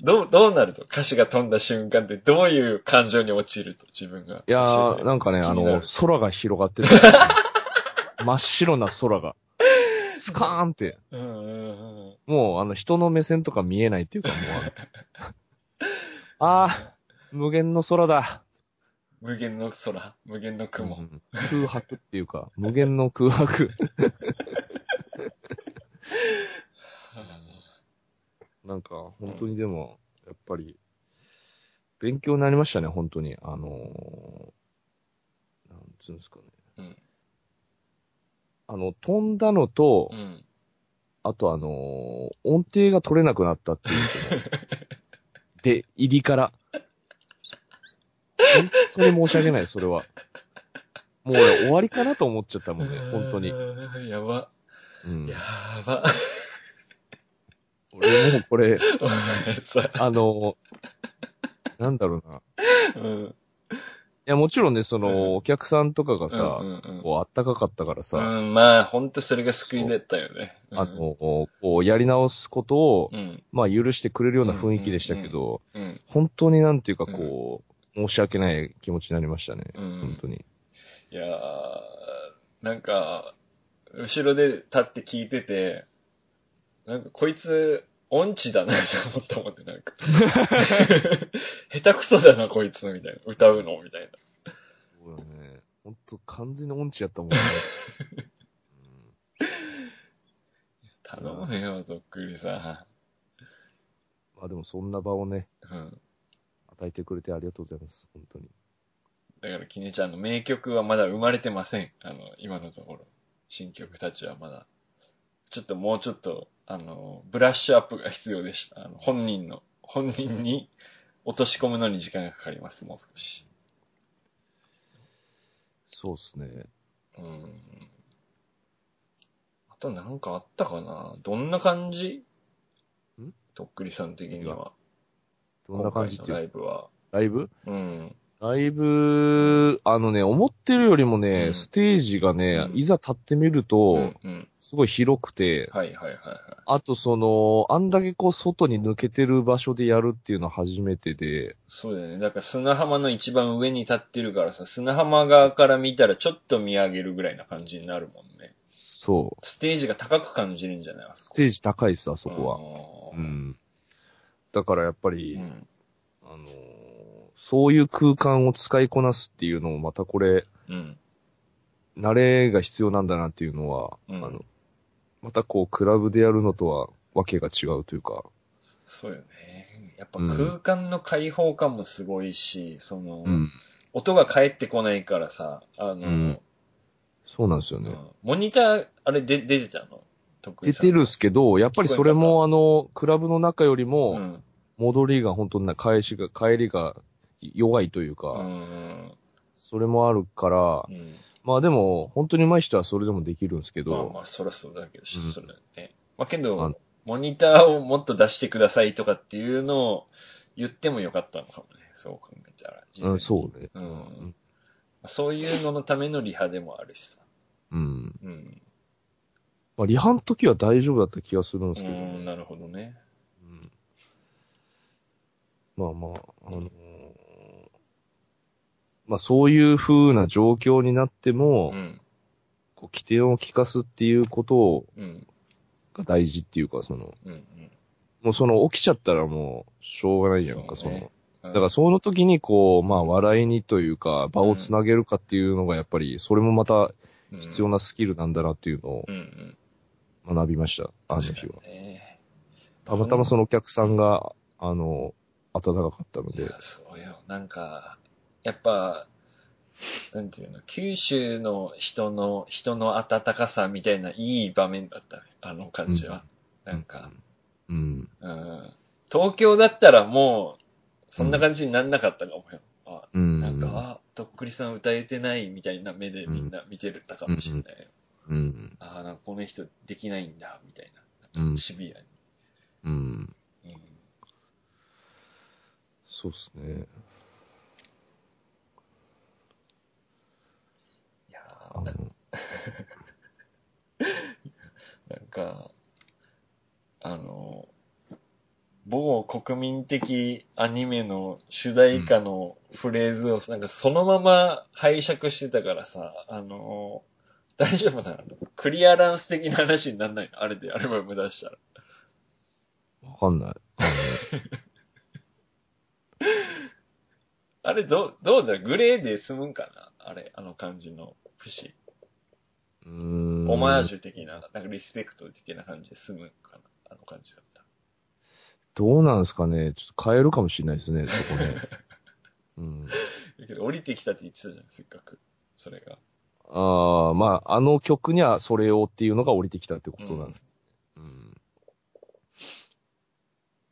どう、どうなると歌詞が飛んだ瞬間ってどういう感情に陥ると自分が。いやー、なんかね、あの空が広がってた。真っ白な空が。スカーンって。うんうんうん。もう、あの、人の目線とか見えないっていうか、もうあの、あー、無限の空だ。無限の空、無限の雲。うん空白っていうか、無限の空白。なんか、本当にでも、やっぱり、勉強になりましたね、本当に。あのーなんつうんですかね。うん。あの、飛んだのと、うん。あとあのー音程が取れなくなったっていうその で、入りから。本当に申し訳ない、それは。もう俺終わりかなと思っちゃったもんね、本当に。に。やば。うん。やば。俺もうこれ。あのーなんだろうな。うん。いや、もちろんね、そうんの、お客さんとかがさ、うんうんこう、あったかかったからさ、うん、まあ、ほんとそれが救いだったよね。うんあの、こう、やり直すことを、うん。まあ、許してくれるような雰囲気でしたけど、うん。本当になんていうか、こう、申し訳ない気持ちになりましたね。うん本当に。いやー、なんか、後ろで立って聞いてて、なんかこいつ、音痴だなって思ったもんね、なんか。下手くそだな、こいつ、みたいな。歌うの、みたいな。そうだね。本当完全に音痴やったもんね。頼むよ、とっくりさまあでもそんな場をね、ん。うん。与えてくれてありがとうございます。本当に。だから、きねちゃんの名曲はまだ生まれてません。あの、今のところ。新曲たちはまだ。ちょっともうちょっと、あの、ブラッシュアップが必要でした。あの、本人の、本人に落とし込むのに時間がかかります、もう少し。そうですね。うん。あとなんかあったかな？どんな感じ？ん？とっくりさん的には。どんな感じっていうイブは。ライブ？うん。ライブ、あのね、思ってるよりもね、うんステージがね、うんいざ立ってみると、うん、うん。すごい広くて、はいはいはいはい。あとその、あんだけこう外に抜けてる場所でやるっていうのは初めてで、そうだよね。だから砂浜の一番上に立ってるからさ、砂浜側から見たらちょっと見上げるぐらいな感じになるもんね。そう。ステージが高く感じるんじゃないあそこ。ステージ高いです、あそこは。はうん。だからやっぱり、うん。あのーそういう空間を使いこなすっていうのもまたこれ、うん。慣れが必要なんだなっていうのは、うんあの、またこう、クラブでやるのとはわけが違うというか、そうよね。やっぱ空間の開放感もすごいし、その、うん。音が返ってこないからさ、あの、うんそうなんですよね。うんモニター、あれで出てたの？出てるっすけど、やっぱりそれもあの、クラブの中よりうも、ん。戻りが本当にな、返しが、帰りが弱いというか、うん。それもあるから、うん。まあでも、本当に上手い人はそれでもできるんですけど、まあまあ、そらそうだけど、うんそれね。まあけあどの、モニターをもっと出してくださいとかっていうのを言ってもよかったのかもね。そう考えたら。うん、そうね。うん。そういうののためのリハでもあるしさ。うん。うん。まあ、リハの時は大丈夫だった気がするんですけど、うん、なるほどね。うんまあまあ、あのーまあそういう風な状況になっても、うん。こう起点を聞かすっていうことうん。が大事っていうか、その、うん。もうその起きちゃったらもうしょうがないじゃんか、そうそねの。うん。だからその時にこう、まあ笑いにというか、場をつなげるかっていうのがやっぱり、それもまた必要な。なスキルなんだなっていうのをうんうん。学びました、あの日はねたまたまそのお客さんが、あの、暖かかったのでいや、、そうよ。なんか、やっぱ、なんていうの、九州の人の、人の温かさみたいないい場面だったね。あの感じは。なんか、うん。うん。東京だったらもう、そんな感じになんなかったかもよ。あ、うん。なんか、あ、とっくりさん歌えてないみたいな目でみんな見てるたかもしれないよ。うん。あなんかこの人できないんだ、みたいな。うん。シビアに。うん。うんそうですね。いやあのー、なんか、あの、某国民的アニメの主題歌のフレーズをなんかそのまま拝借してたからさ、あの、大丈夫なの？クリアランス的な話になんないの？あれでアルバム出したら。わかんない。あ あれ、どう、どうだ？グレーで済むんかな？あれ、あの感じの節。うーん。オマージュ的な、なんかリスペクト的な感じで済むんかなあの感じだった。どうなんですかね。ちょっと変えるかもしれないですね、そこね。うん。だけど降りてきたって言ってたじゃん、せっかく。それが。ああ、まあ、あの曲にはそれをっていうのが降りてきたってことなんです。うん。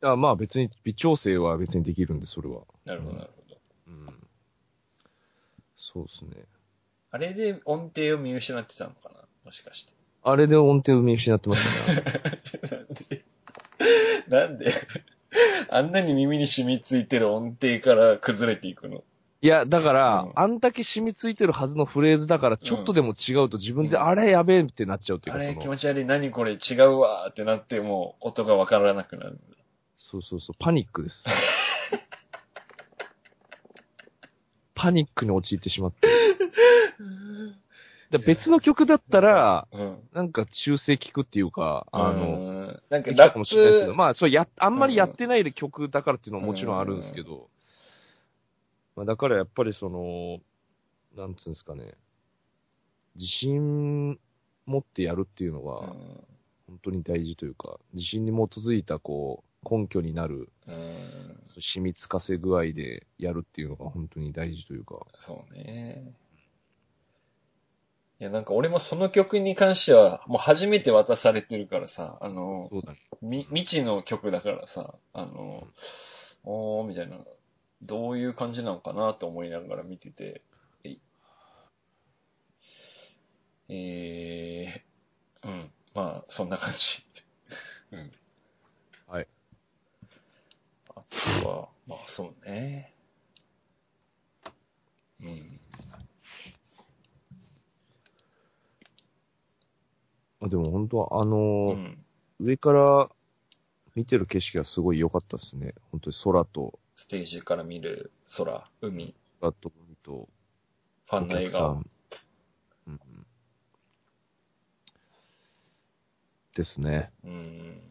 いや、まあ別に微調整は別にできるんで、それは。なるほど、なるほど。うん。そうですね。あれで音程を見失ってたのかな？もしかして。あれで音程を見失ってましたね。なんで？なんで？あんなに耳に染みついてる音程から崩れていくの？いや、だから、うんあんだけ染みついてるはずのフレーズだから、ちょっとでも違うと自分で、うんあれやべえってなっちゃうっていうか、あれその、気持ち悪い、何これ？違うわーってなってもう音がわからなくなる。そうそうそう、パニックです。パニックに陥ってしまって。で別の曲だったら、うん。なんか修正聞くっていうか、あの、うん、なんかできたかラッもしれないですけど、プ、まあ、そうや、あんまりやってない曲だからっていうのはもちろんあるんですけど、まあ、だからやっぱりその、なんつうんですかね、自信持ってやるっていうのは、うん。本当に大事というか、自信に基づいた、こう、根拠になる、染みつかせ具合でやるっていうのが本当に大事というか、そうね。いや、なんか俺もその曲に関しては、もう初めて渡されてるからさ、あの、そうだね。み、未知の曲だからさ、あの、おー、みたいな、どういう感じなのかなと思いながら見てて、えいえー、うん、まあ、そんな感じ。うん。はい。あとは、まあ、そうね。うん。あ、でも本当は、あのーうん。上から見てる景色はすごい良かったですね。本当に空と、ステージから見る空、海、空と海と、ファンの笑顔。ん。うんうん。ですね。うん。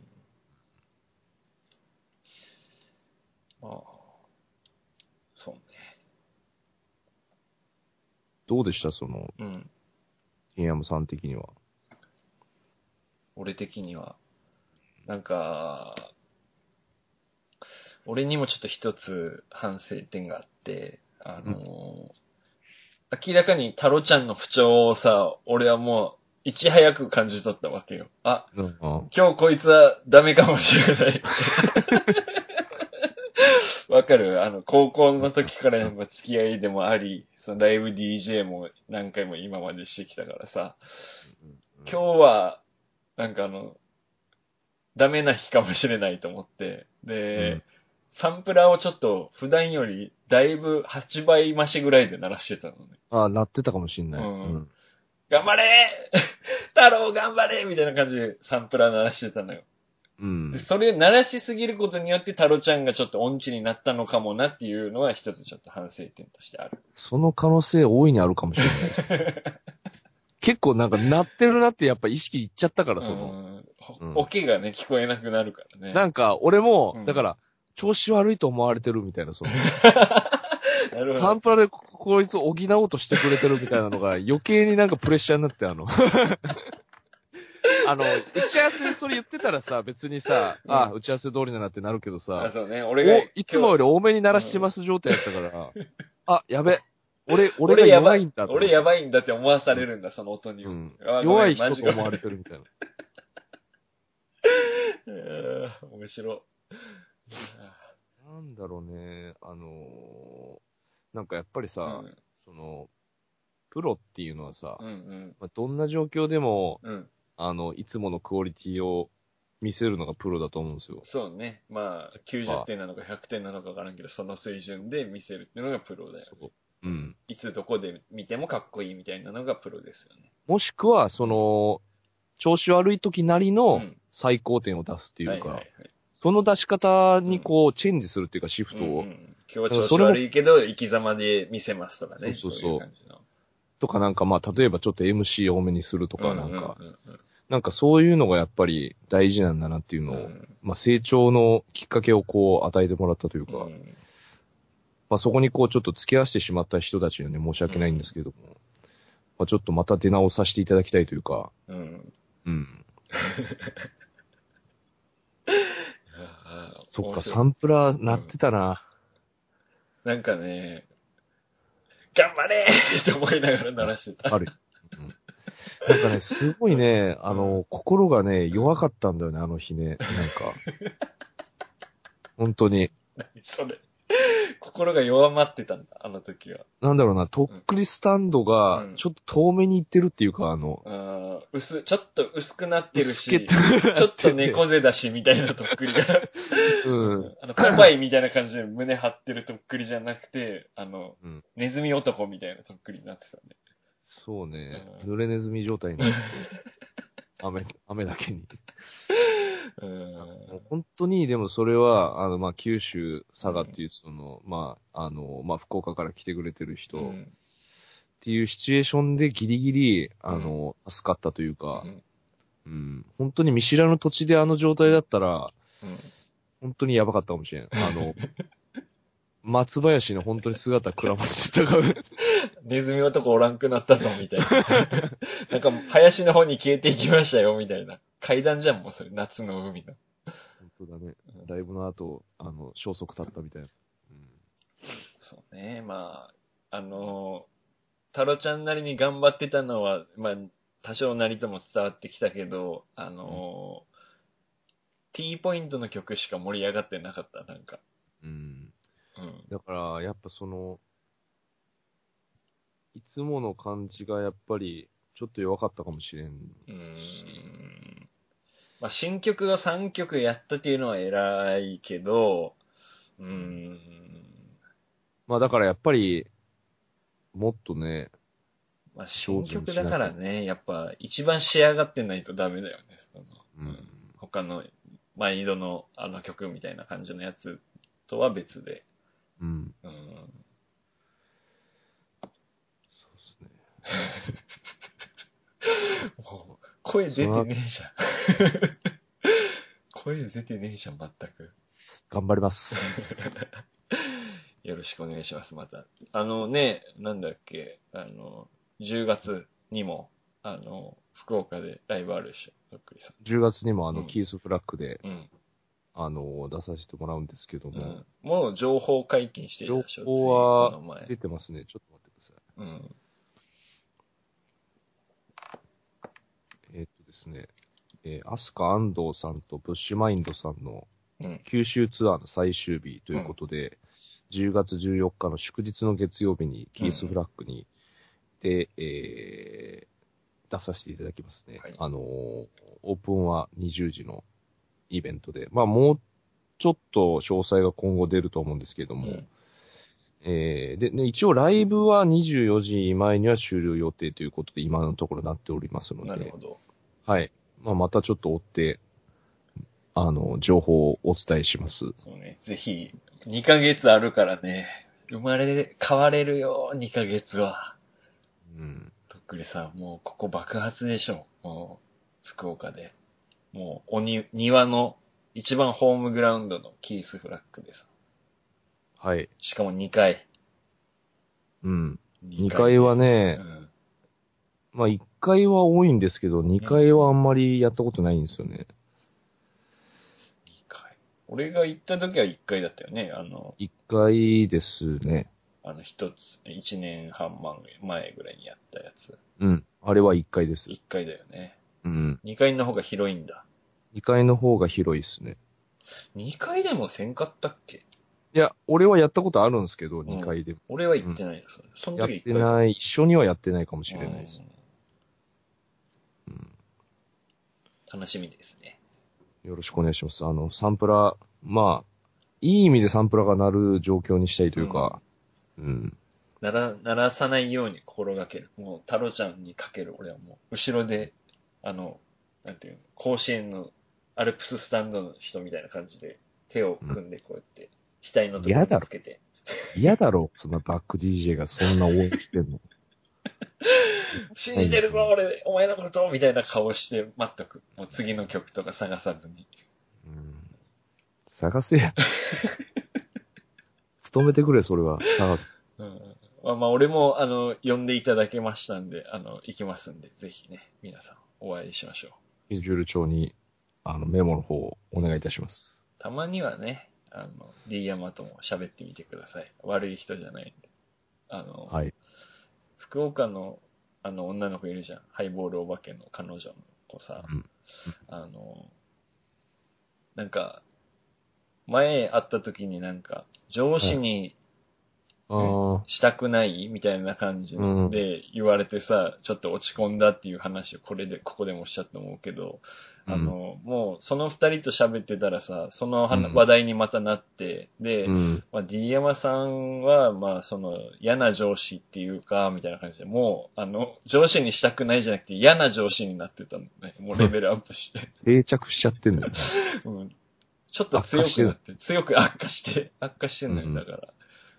まあ、そうね。どうでした？その、うん。ヤムさん的には。俺的には。なんか、俺にもちょっと一つ反省点があって、あの明らかにタロちゃんの不調をさ、俺はもう、いち早く感じ取ったわけよ。あ、うん。今日こいつはダメかもしれない。わかる？あの、高校の時からやっぱ付き合いでもあり、そのライブ DJ も何回も今までしてきたからさ、今日は、なんかあの、ダメな日かもしれないと思って、で、うんサンプラーをちょっと普段よりだいぶ8倍増しぐらいで鳴らしてたのね。ああ、なってたかもしんない。うんうん頑張れ 太郎頑張れみたいな感じでサンプラー鳴らしてたのよ。うんで。それ鳴らしすぎることによって太郎ちゃんがちょっと音痴になったのかもなっていうのは一つちょっと反省点としてある。その可能性大いにあるかもしれない。結構なんか鳴ってるなってやっぱ意識いっちゃったから、その。オケがね、聞こえなくなるからね。なんか、俺も、うん。だから、調子悪いと思われてるみたいな、その、サンプラでここいつを補おうとしてくれてるみたいなのが余計になんかプレッシャーになって、あの、あの、打ち合わせでそれ言ってたらさ、別にさ、うん。あ、打ち合わせ通りだなってなるけどあ、さ、そうね。俺がお、いつもより多めに鳴らしてます状態やったから、あ、やべ、俺、俺が俺やばい弱いんだと俺やばいんだって思わされるんだ、その音に。うん弱い人と思われてるみたいな。えー 面白い。なんだろうね、あのーなんかやっぱりさ、うんその、プロっていうのはさ、うんうんまあ、どんな状況でも、うん。あの、いつものクオリティを見せるのがプロだと思うんですよ。そうね。まあ、90点なのか100点なのかわからんけど、その水準で見せるっていうのがプロだよ。そううん。いつどこで見てもかっこいいみたいなのがプロですよね。もしくは、その、調子悪い時なりうのん最高点を出すっていうか。その出し方にこう、チェンジするっていうか、シフトを、うんうん今日は調子悪いけど、生き様で見せますとかね。そうそうそういう感じの。とかなんかまあ、例えばちょっと MC 多めにするとか、なんか、なんかそういうのがやっぱり大事なんだなっていうのを、うんまあ成長のきっかけをこう与えてもらったというか、うんまあそこにこうちょっと付き合わせてしまった人たちにはね、申し訳ないんですけども、まあちょっとまた出直させていただきたいというか、うん。うん。そっか、サンプラーなってたな。なんかね、頑張れー って思いながら鳴らしてた。ある。うんなんかね、すごいね、あの、心がね、弱かったんだよね、あの日ね。なんか。本当に。それ。心が弱まってたんだ、あの時は。なんだろうな、とっくりスタンドがうん、ちょっと遠目に行ってるっていうか、あの、あー薄、ちょっと薄くなってるし、薄けて ちょっと猫背だし、みたいなとっくりが。うん。あの、ポパイみたいな感じで胸張ってるとっくりじゃなくて、あの、うんネズミ男みたいなとっくりになってたね。そうね、うん濡れネズミ状態になって、雨、雨だけに。本当に、でもそれは、あの、まあ、九州、佐賀っていう、その、まあ、あの、まあ、福岡から来てくれてる人っうん。ていうシチュエーションでギリギリ、あの、助かったというかう、ん。うん、本当に見知らぬ土地であの状態だったら、うん。本当にやばかったかもしれん。あの、松林の本当に姿くらませてたから、ネズミ男おらんくなったぞ、みたいな。なんか、林の方に消えていきましたよ、みたいな。階段じゃん、もうそれ。夏の海の。本当だね。ライブの後、あの、消息立ったみたいな。そうね、まあ、あの、タロちゃんなりに頑張ってたのは、まあ、多少なりとも伝わってきたけど、あの、T ポイントの曲しか盛り上がってなかった、なんか。うん。うん。だから、やっぱその、いつもの感じがやっぱり、ちょっと弱かったかもしれん。うーん。まあ、新曲を3曲やったっていうのは偉いけど、うーん。まあだからやっぱり、もっとね、まあ、新曲だからね、やっぱ一番仕上がってないとダメだよね。そのうん。他の毎度のあの曲みたいな感じのやつとは別で。うん。うん、そうですね。も う声出てねえじゃん。声出てねえじゃん、全く。頑張ります。よろしくお願いします、また。あのね、なんだっけ、あの、10月にも、あの、福岡でライブあるでしょ、とっくりさ10月にもあの、うんキースフラッグで、ん。うん。あの、出させてもらうんですけども、うん、もう情報解禁してる情でしょ、報は出てますね。ちょっと待ってください。うん。えーっとですね、えーアスカ安藤さんとブッシュマインドさんのうん。九州ツアーの最終日ということで、10月14日の祝日の月曜日にキースフラッグに、で、えー出させていただきますね。はいあのー、オープンは20時のイベントで、まあもうちょっと詳細が今後出ると思うんですけれども、うんえーで、ね、一応ライブは24時前には終了予定ということで今のところなっておりますのでなるほ、ど。はい。まあ、またちょっと追って、あの、情報をお伝えします。そうね、ぜひ、2ヶ月あるからね、生まれ、変われるよ、2ヶ月は。うん。とっくりさん、もうここ爆発でしょ。もう、福岡で。もう、おに、庭の一番ホームグラウンドのキースフラッグでさ。はい。しかも2階。うん。2 2階はうね、ん。まあ1階は多いんですけど、2階はあんまりやったことないんですよね。2階。俺が行った時は1階だったよね。あの、1階ですね。あの一つ、1年半前ぐらいにやったやつ。うん。あれは1階です。1階だよね。うん。2階の方が広いんだ。2階の方が広いですね。2階でもせんかったっけ？いや、俺はやったことあるんですけど、2階でも。俺は行ってないの、それそのやっ時い。てない、一緒にはやってないかもしれないです。うん楽しみですね。よろしくお願いします。あの、サンプラー、まあ、いい意味でサンプラーが鳴る状況にしたいというか、うん。なら、鳴らさないように心がける。もう、タロちゃんにかける。俺はもう、後ろで、あの、なんていうの、甲子園のアルプススタンドの人みたいな感じで、手を組んでこうやって、額のところにつけて。嫌だろ、そんなバック DJ がそんな応援してんの。信じてるぞ、俺、お前のことみたいな顔して待っとく。もう次の曲とか探さずに。うん、探せや。勤めてくれ、それは。探す。うん。まあまあ、俺も、あの、呼んでいただけましたんで、あの、行きますんで、ぜひね、皆さん、お会いしましょう。スケジュール帳に、あの、メモの方をお願いいたします。たまにはね、あの、D 山とも喋ってみてください。悪い人じゃないんで。あの、はい。福岡の、あの、女の子いるじゃん。ハイボールお化けの彼女の子さ。うんあの、なんか、前会った時になんか、上司にしたくないみたいな感じうんで言われてさ、ちょっと落ち込んだっていう話をこれで、ここでもしちゃったと思うけど、あの、もうその二人と喋ってたらさ、その話うん話題にまたなって、で、うん。まあ、D 山さんは、まあ、その、嫌な上司っていうか、みたいな感じで、もう、あの、上司にしたくないじゃなくて嫌な上司になってたのね。もうレベルアップして。定着しちゃってんだよ ん、ちょっと強くなって、強く悪化して、悪化してんのよ、うんだから。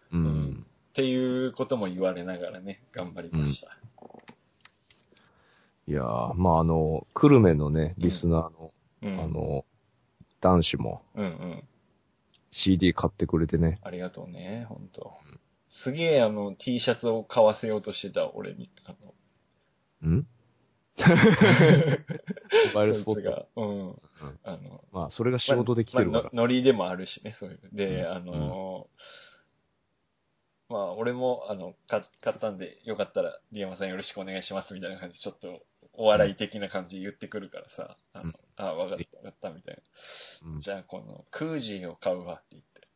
っうん。ていうことも言われながらね、頑張りました。いやー、まああの、久留米のね、リスナーの、うん。あの、男子もうんうん。CD 買ってくれてね。ありがとうね、ほんと。すげえ、あの、T シャツを買わせようとしてた、俺に。あの、ん？モ バイルスポット。そいつが。うん。あの、まあ、それが仕事で来てるから。まあのノリでもあるしね、そういう。で、うんあのーまあ、俺も、あの、か買ったんで、よかったら、ディアマさんよろしくお願いします、みたいな感じ、ちょっと、お笑い的な感じで言ってくるからさ、あのうんあ、わかった、わかった、みたいな。うんじゃあ、この、クージーを買うわって言って、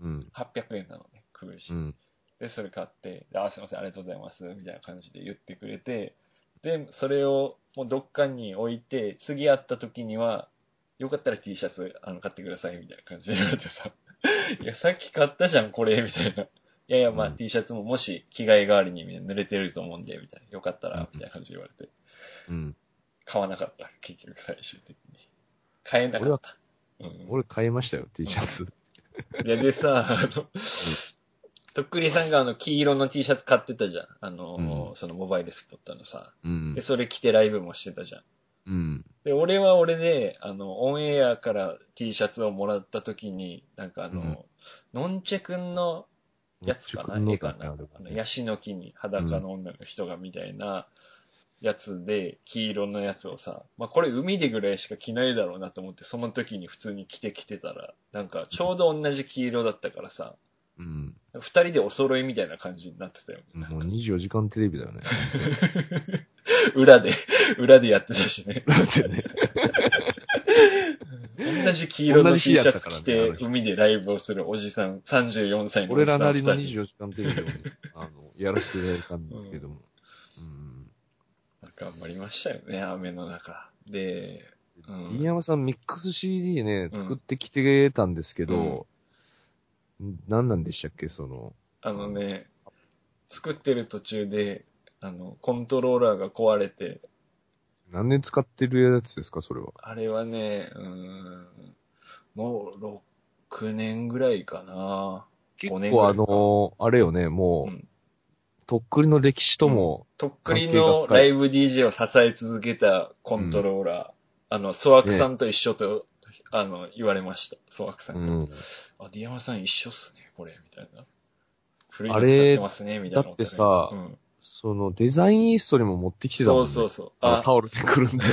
うん。800円なのね、クージー。うん。で、それ買って、であ、すいません、ありがとうございます、みたいな感じで言ってくれて、で、それをもうどっかに置いて、次会った時には、よかったら T シャツあの買ってください、みたいな感じで言われてさ、いや、さっき買ったじゃん、これ、みたいな。いやいや、まあ、うん T シャツももし着替え代わりに濡れてると思うんで、みたいな。よかったら、みたいな感じで言われて。うん。買わなかった、結局最終的に。買えなかった。うん、俺買いましたよ、T シャツ。いや、でさ、あの、とっくりさんがあの、黄色の T シャツ買ってたじゃん。あの、うんそのモバイルスポットのさ。うんで、。それ着てライブもしてたじゃん。うん。で、俺は俺で、あの、オンエアから T シャツをもらった時に、なんかあの、うんのんちゃくんのやつかな絵かなあの、ヤシの木に裸の女の人がみたいなやつで、黄色のやつをさ、まあこれ海でぐらいしか着ないだろうなと思って、その時に普通に着てきてたら、なんかちょうど同じ黄色だったからさ、うん。二人でお揃いみたいな感じになってたよ。もう24時間テレビだよね。裏で、裏でやってたしね。だってね。同じ黄色の同 T シャツ着て海でライブをするおじさん、34歳のお俺じさんらなりの二人24時間テレビをね、あの、やらせていただいたんですけども。うん。頑張りましたよね、雨の中。で、うん D 山さんミックス CD ね、うん作ってきてたんですけど、何なんでしたっけ、その、あのね、作ってる途中で、あの、コントローラーが壊れて、何年使ってるやつですか、それは？あれはね、うーん、もう6年ぐらいかな。結5年ぐらいか構あの、あれよね、もう、うんとっくりの歴史とも、とっくりのライブ DJ を支え続けたコントローラー、あの、ソワクさんと一緒と、あの、言われました。ソワクさうんが。ん。あ、ディアマさん一緒っすね、これ、みたいな。古いの使ってますね、みたいな。だってさうん、その、デザインイーストにも持ってきてたもんね。そうそうそう。あタオルでくるんで。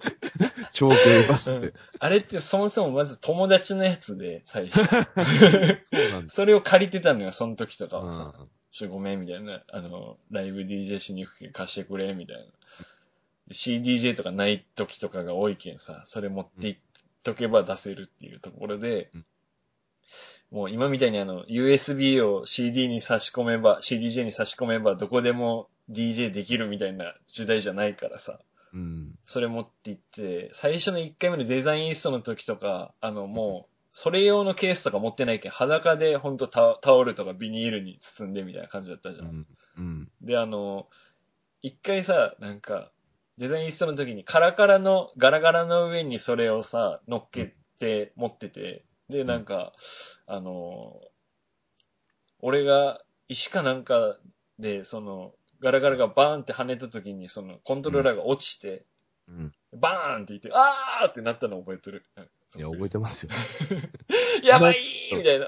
超ゲーバスって。あれってそもそもまず友達のやつで、最初。そうなんだ。それを借りてたのよ、その時とかうはさ。んちょ、ごめん、みたいな。あの、ライブ DJ しに行くけん貸してくれ、みたいな。CDJ とかない時とかが多いけんさ、それ持っていっとけば出せるっていうところで、うんもう今みたいにあの、USB を CD に差し込めば、CDJ に差し込めば、どこでも DJ できるみたいな時代じゃないからさ。うん。それ持って行って、最初の1回目のデザインイーストの時とか、あの、もう、それ用のケースとか持ってないけん、裸でほんとタタオルとかビニールに包んでみたいな感じだったじゃん。うん。うん。で、あの、一回さ、なんか、デザインイーストの時にカラカラの、ガラガラの上にそれをさ、乗っけて持ってて、で、なんか、あの、俺が石かなんかで、その、ガラガラがバーンって跳ねた時に、その、コントローラーが落ちて、うん。バーンって言って、あーってなったの覚えてる。いや、覚えてますよ。やばいみたいな。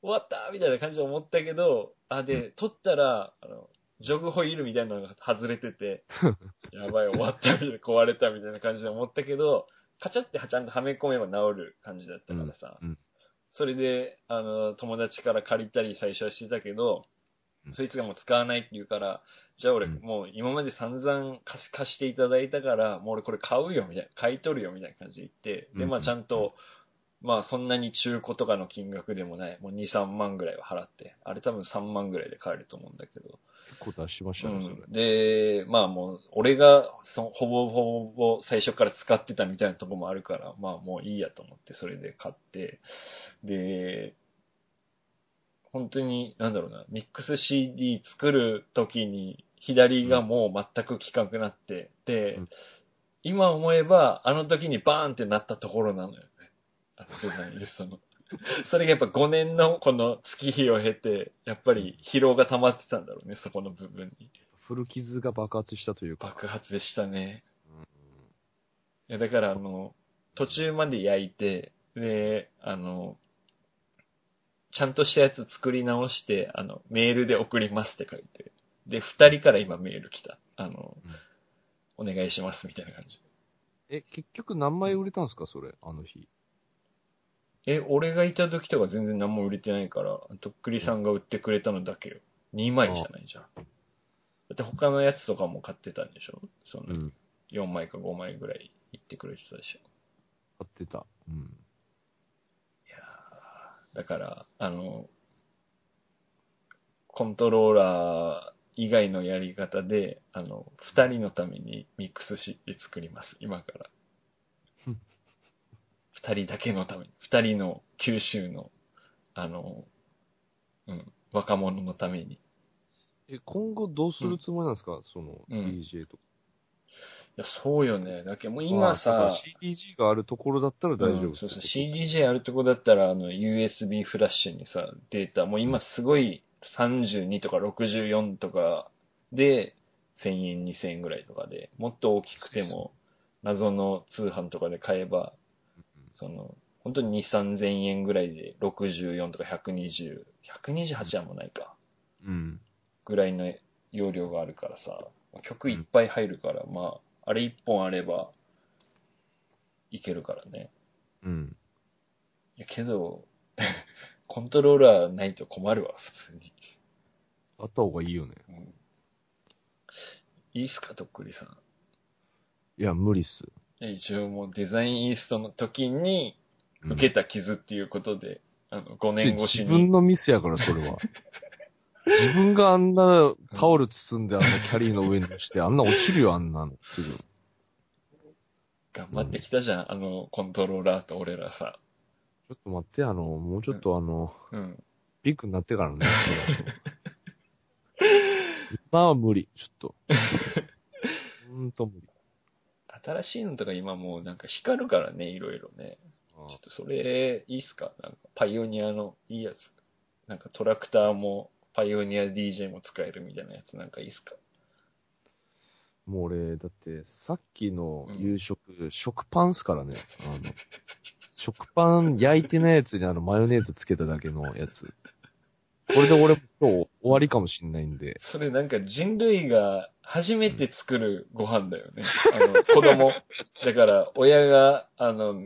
終わったみたいな感じで思ったけど、あ、で、取ったら、あの、ジョグホイールみたいなのが外れてて、やばい、終わったみたいな、壊れたみたいな感じで思ったけど、カチャってちゃんとはめ込めば治る感じだったからさ、うんうんそれで、あの、友達から借りたり最初はしてたけど、うん。そいつがもう使わないって言うから、じゃあ俺うん。もう今まで散々貸し貸していただいたから、もう俺これ買うよみたいな、買い取るよみたいな感じで言って、で、まあうんちゃんと、まあそんなに中古とかの金額でもない、もう2、3万ぐらいは払って、あれ多分3万ぐらいで買えると思うんだけど、結構出しましたね、それ。うん、で、まあもう、俺がそほぼほぼ最初から使ってたみたいなとこもあるから、まあもういいやと思って、それで買って、で、本当に、なんだろうな、ミックス CD 作るときに、左がもう全く効かなくなって、で、うん今思えば、あの時にバーンってなったところなのよね。あのデザインリストの。それがやっぱ5年のこの月日を経て、やっぱり疲労が溜まってたんだろうね、そこの部分に。古傷が爆発したというか。爆発でしたね。うんいや、だからあの、途中まで焼いて、で、あの、ちゃんとしたやつ作り直して、あの、メールで送りますって書いて。で、二人から今メール来た。あの、お願いしますみたいな感じ。え、結局何枚売れたんですか、それ、あの日？え、俺がいた時とか全然何も売れてないから、とっくりさんが売ってくれたのだけよ。2枚じゃないじゃん。だって他のやつとかも買ってたんでしょ？その、うん。4枚か5枚ぐらい言ってくれてたでしょ。買ってた。うん。いやーだから、あの、コントローラー以外のやり方で、あの、二人のためにミックスして作ります、今からうん。二人だけのために、二人の九州の、あの、うん、若者のために。いえ、今後どうするつもりなんですか、その、うん DJ とか。や、そうよね。だけどもうま今さ、CDG があるところだったら大丈夫うんそうそう、CDJ あるとこだったら、あの、USB フラッシュにさ、データ、もう今すごい32とか64とかで、1000円、2000円ぐらいとかで、もっと大きくても、謎の通販とかで買えば、その、本当に2、3000円ぐらいで64とか120、128はもうないか、うん。ぐらいの容量があるからさ、曲いっぱい入るから、まあ、あれ1本あれば、いけるからね。うん。いやけど、コントローラーないと困るわ、普通に。あった方がいいよね。うんいいっすか、とっくりさん。いや、無理っす。一応もうデザインイーストの時にうん受けた傷っていうことで、あの、5年越しに。自分のミスやから、それは。自分があんなタオル包んであんなキャリーの上にして、あんな落ちるよ、あんなの。すぐ。頑張ってきたじゃん、あの、コントローラーと俺らさ。ちょっと待って、あの、もうちょっとあの、うん。ビッグになってからね。今は無理、ちょっと。ほんと無理。新しいのとか今もうなんか光るからね、いろいろね。ちょっとそれ、いいっすか？なんか、パイオニアのいいやつ。なんかトラクターも、パイオニア DJ も使えるみたいなやつなんかいいっすか？もう俺、だって、さっきの夕食、食パンっすからね。あの、食パン焼いてないやつにあの、マヨネーズつけただけのやつ。これで俺、今日終わりかもしんないんで。それなんか人類が初めて作るご飯だよね。あの、子供。だから、親が、あの、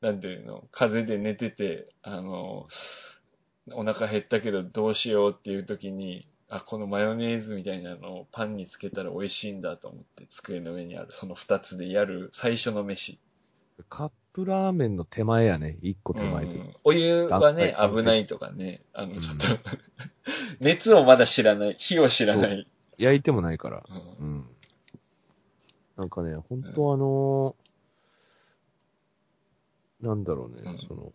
なんていうの、風邪で寝てて、あの、お腹減ったけどどうしようっていう時に、あ、このマヨネーズみたいなのをパンにつけたら美味しいんだと思って机の上にある、その二つでやる最初の飯。カップラーメンの手前やね。一個手前という。うん。お湯はね、危ないとかね、あの、うん。ちょっと、熱をまだ知らない、火を知らない。焼いてもないから。うん。うん。なんかね、本当あのーなんだろうね、うん。その、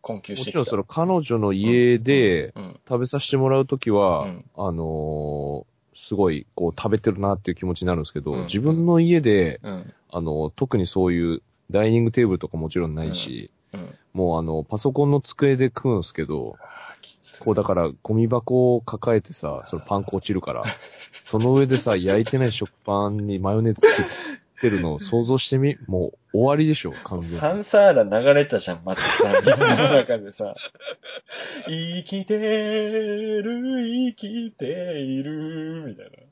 困窮して。もちろんその彼女の家でうん、食べさせてもらうときは、うん。あのーすごい、こう、食べてるなっていう気持ちになるんですけど、うん。自分の家で、うん。あの、特にそういう、ダイニングテーブルとかもちろんないし、うん。もうあの、パソコンの机で食うんですけど、こうだから、ゴミ箱を抱えてさ、それパン粉落ちるから、その上でさ、焼いてない食パンにマヨネーズつけてるのを想像してみ、もう終わりでしょ、完全に。サンサーラ流れたじゃん、またさ、みんなの中でさ。生きてる、生きている、みたいな。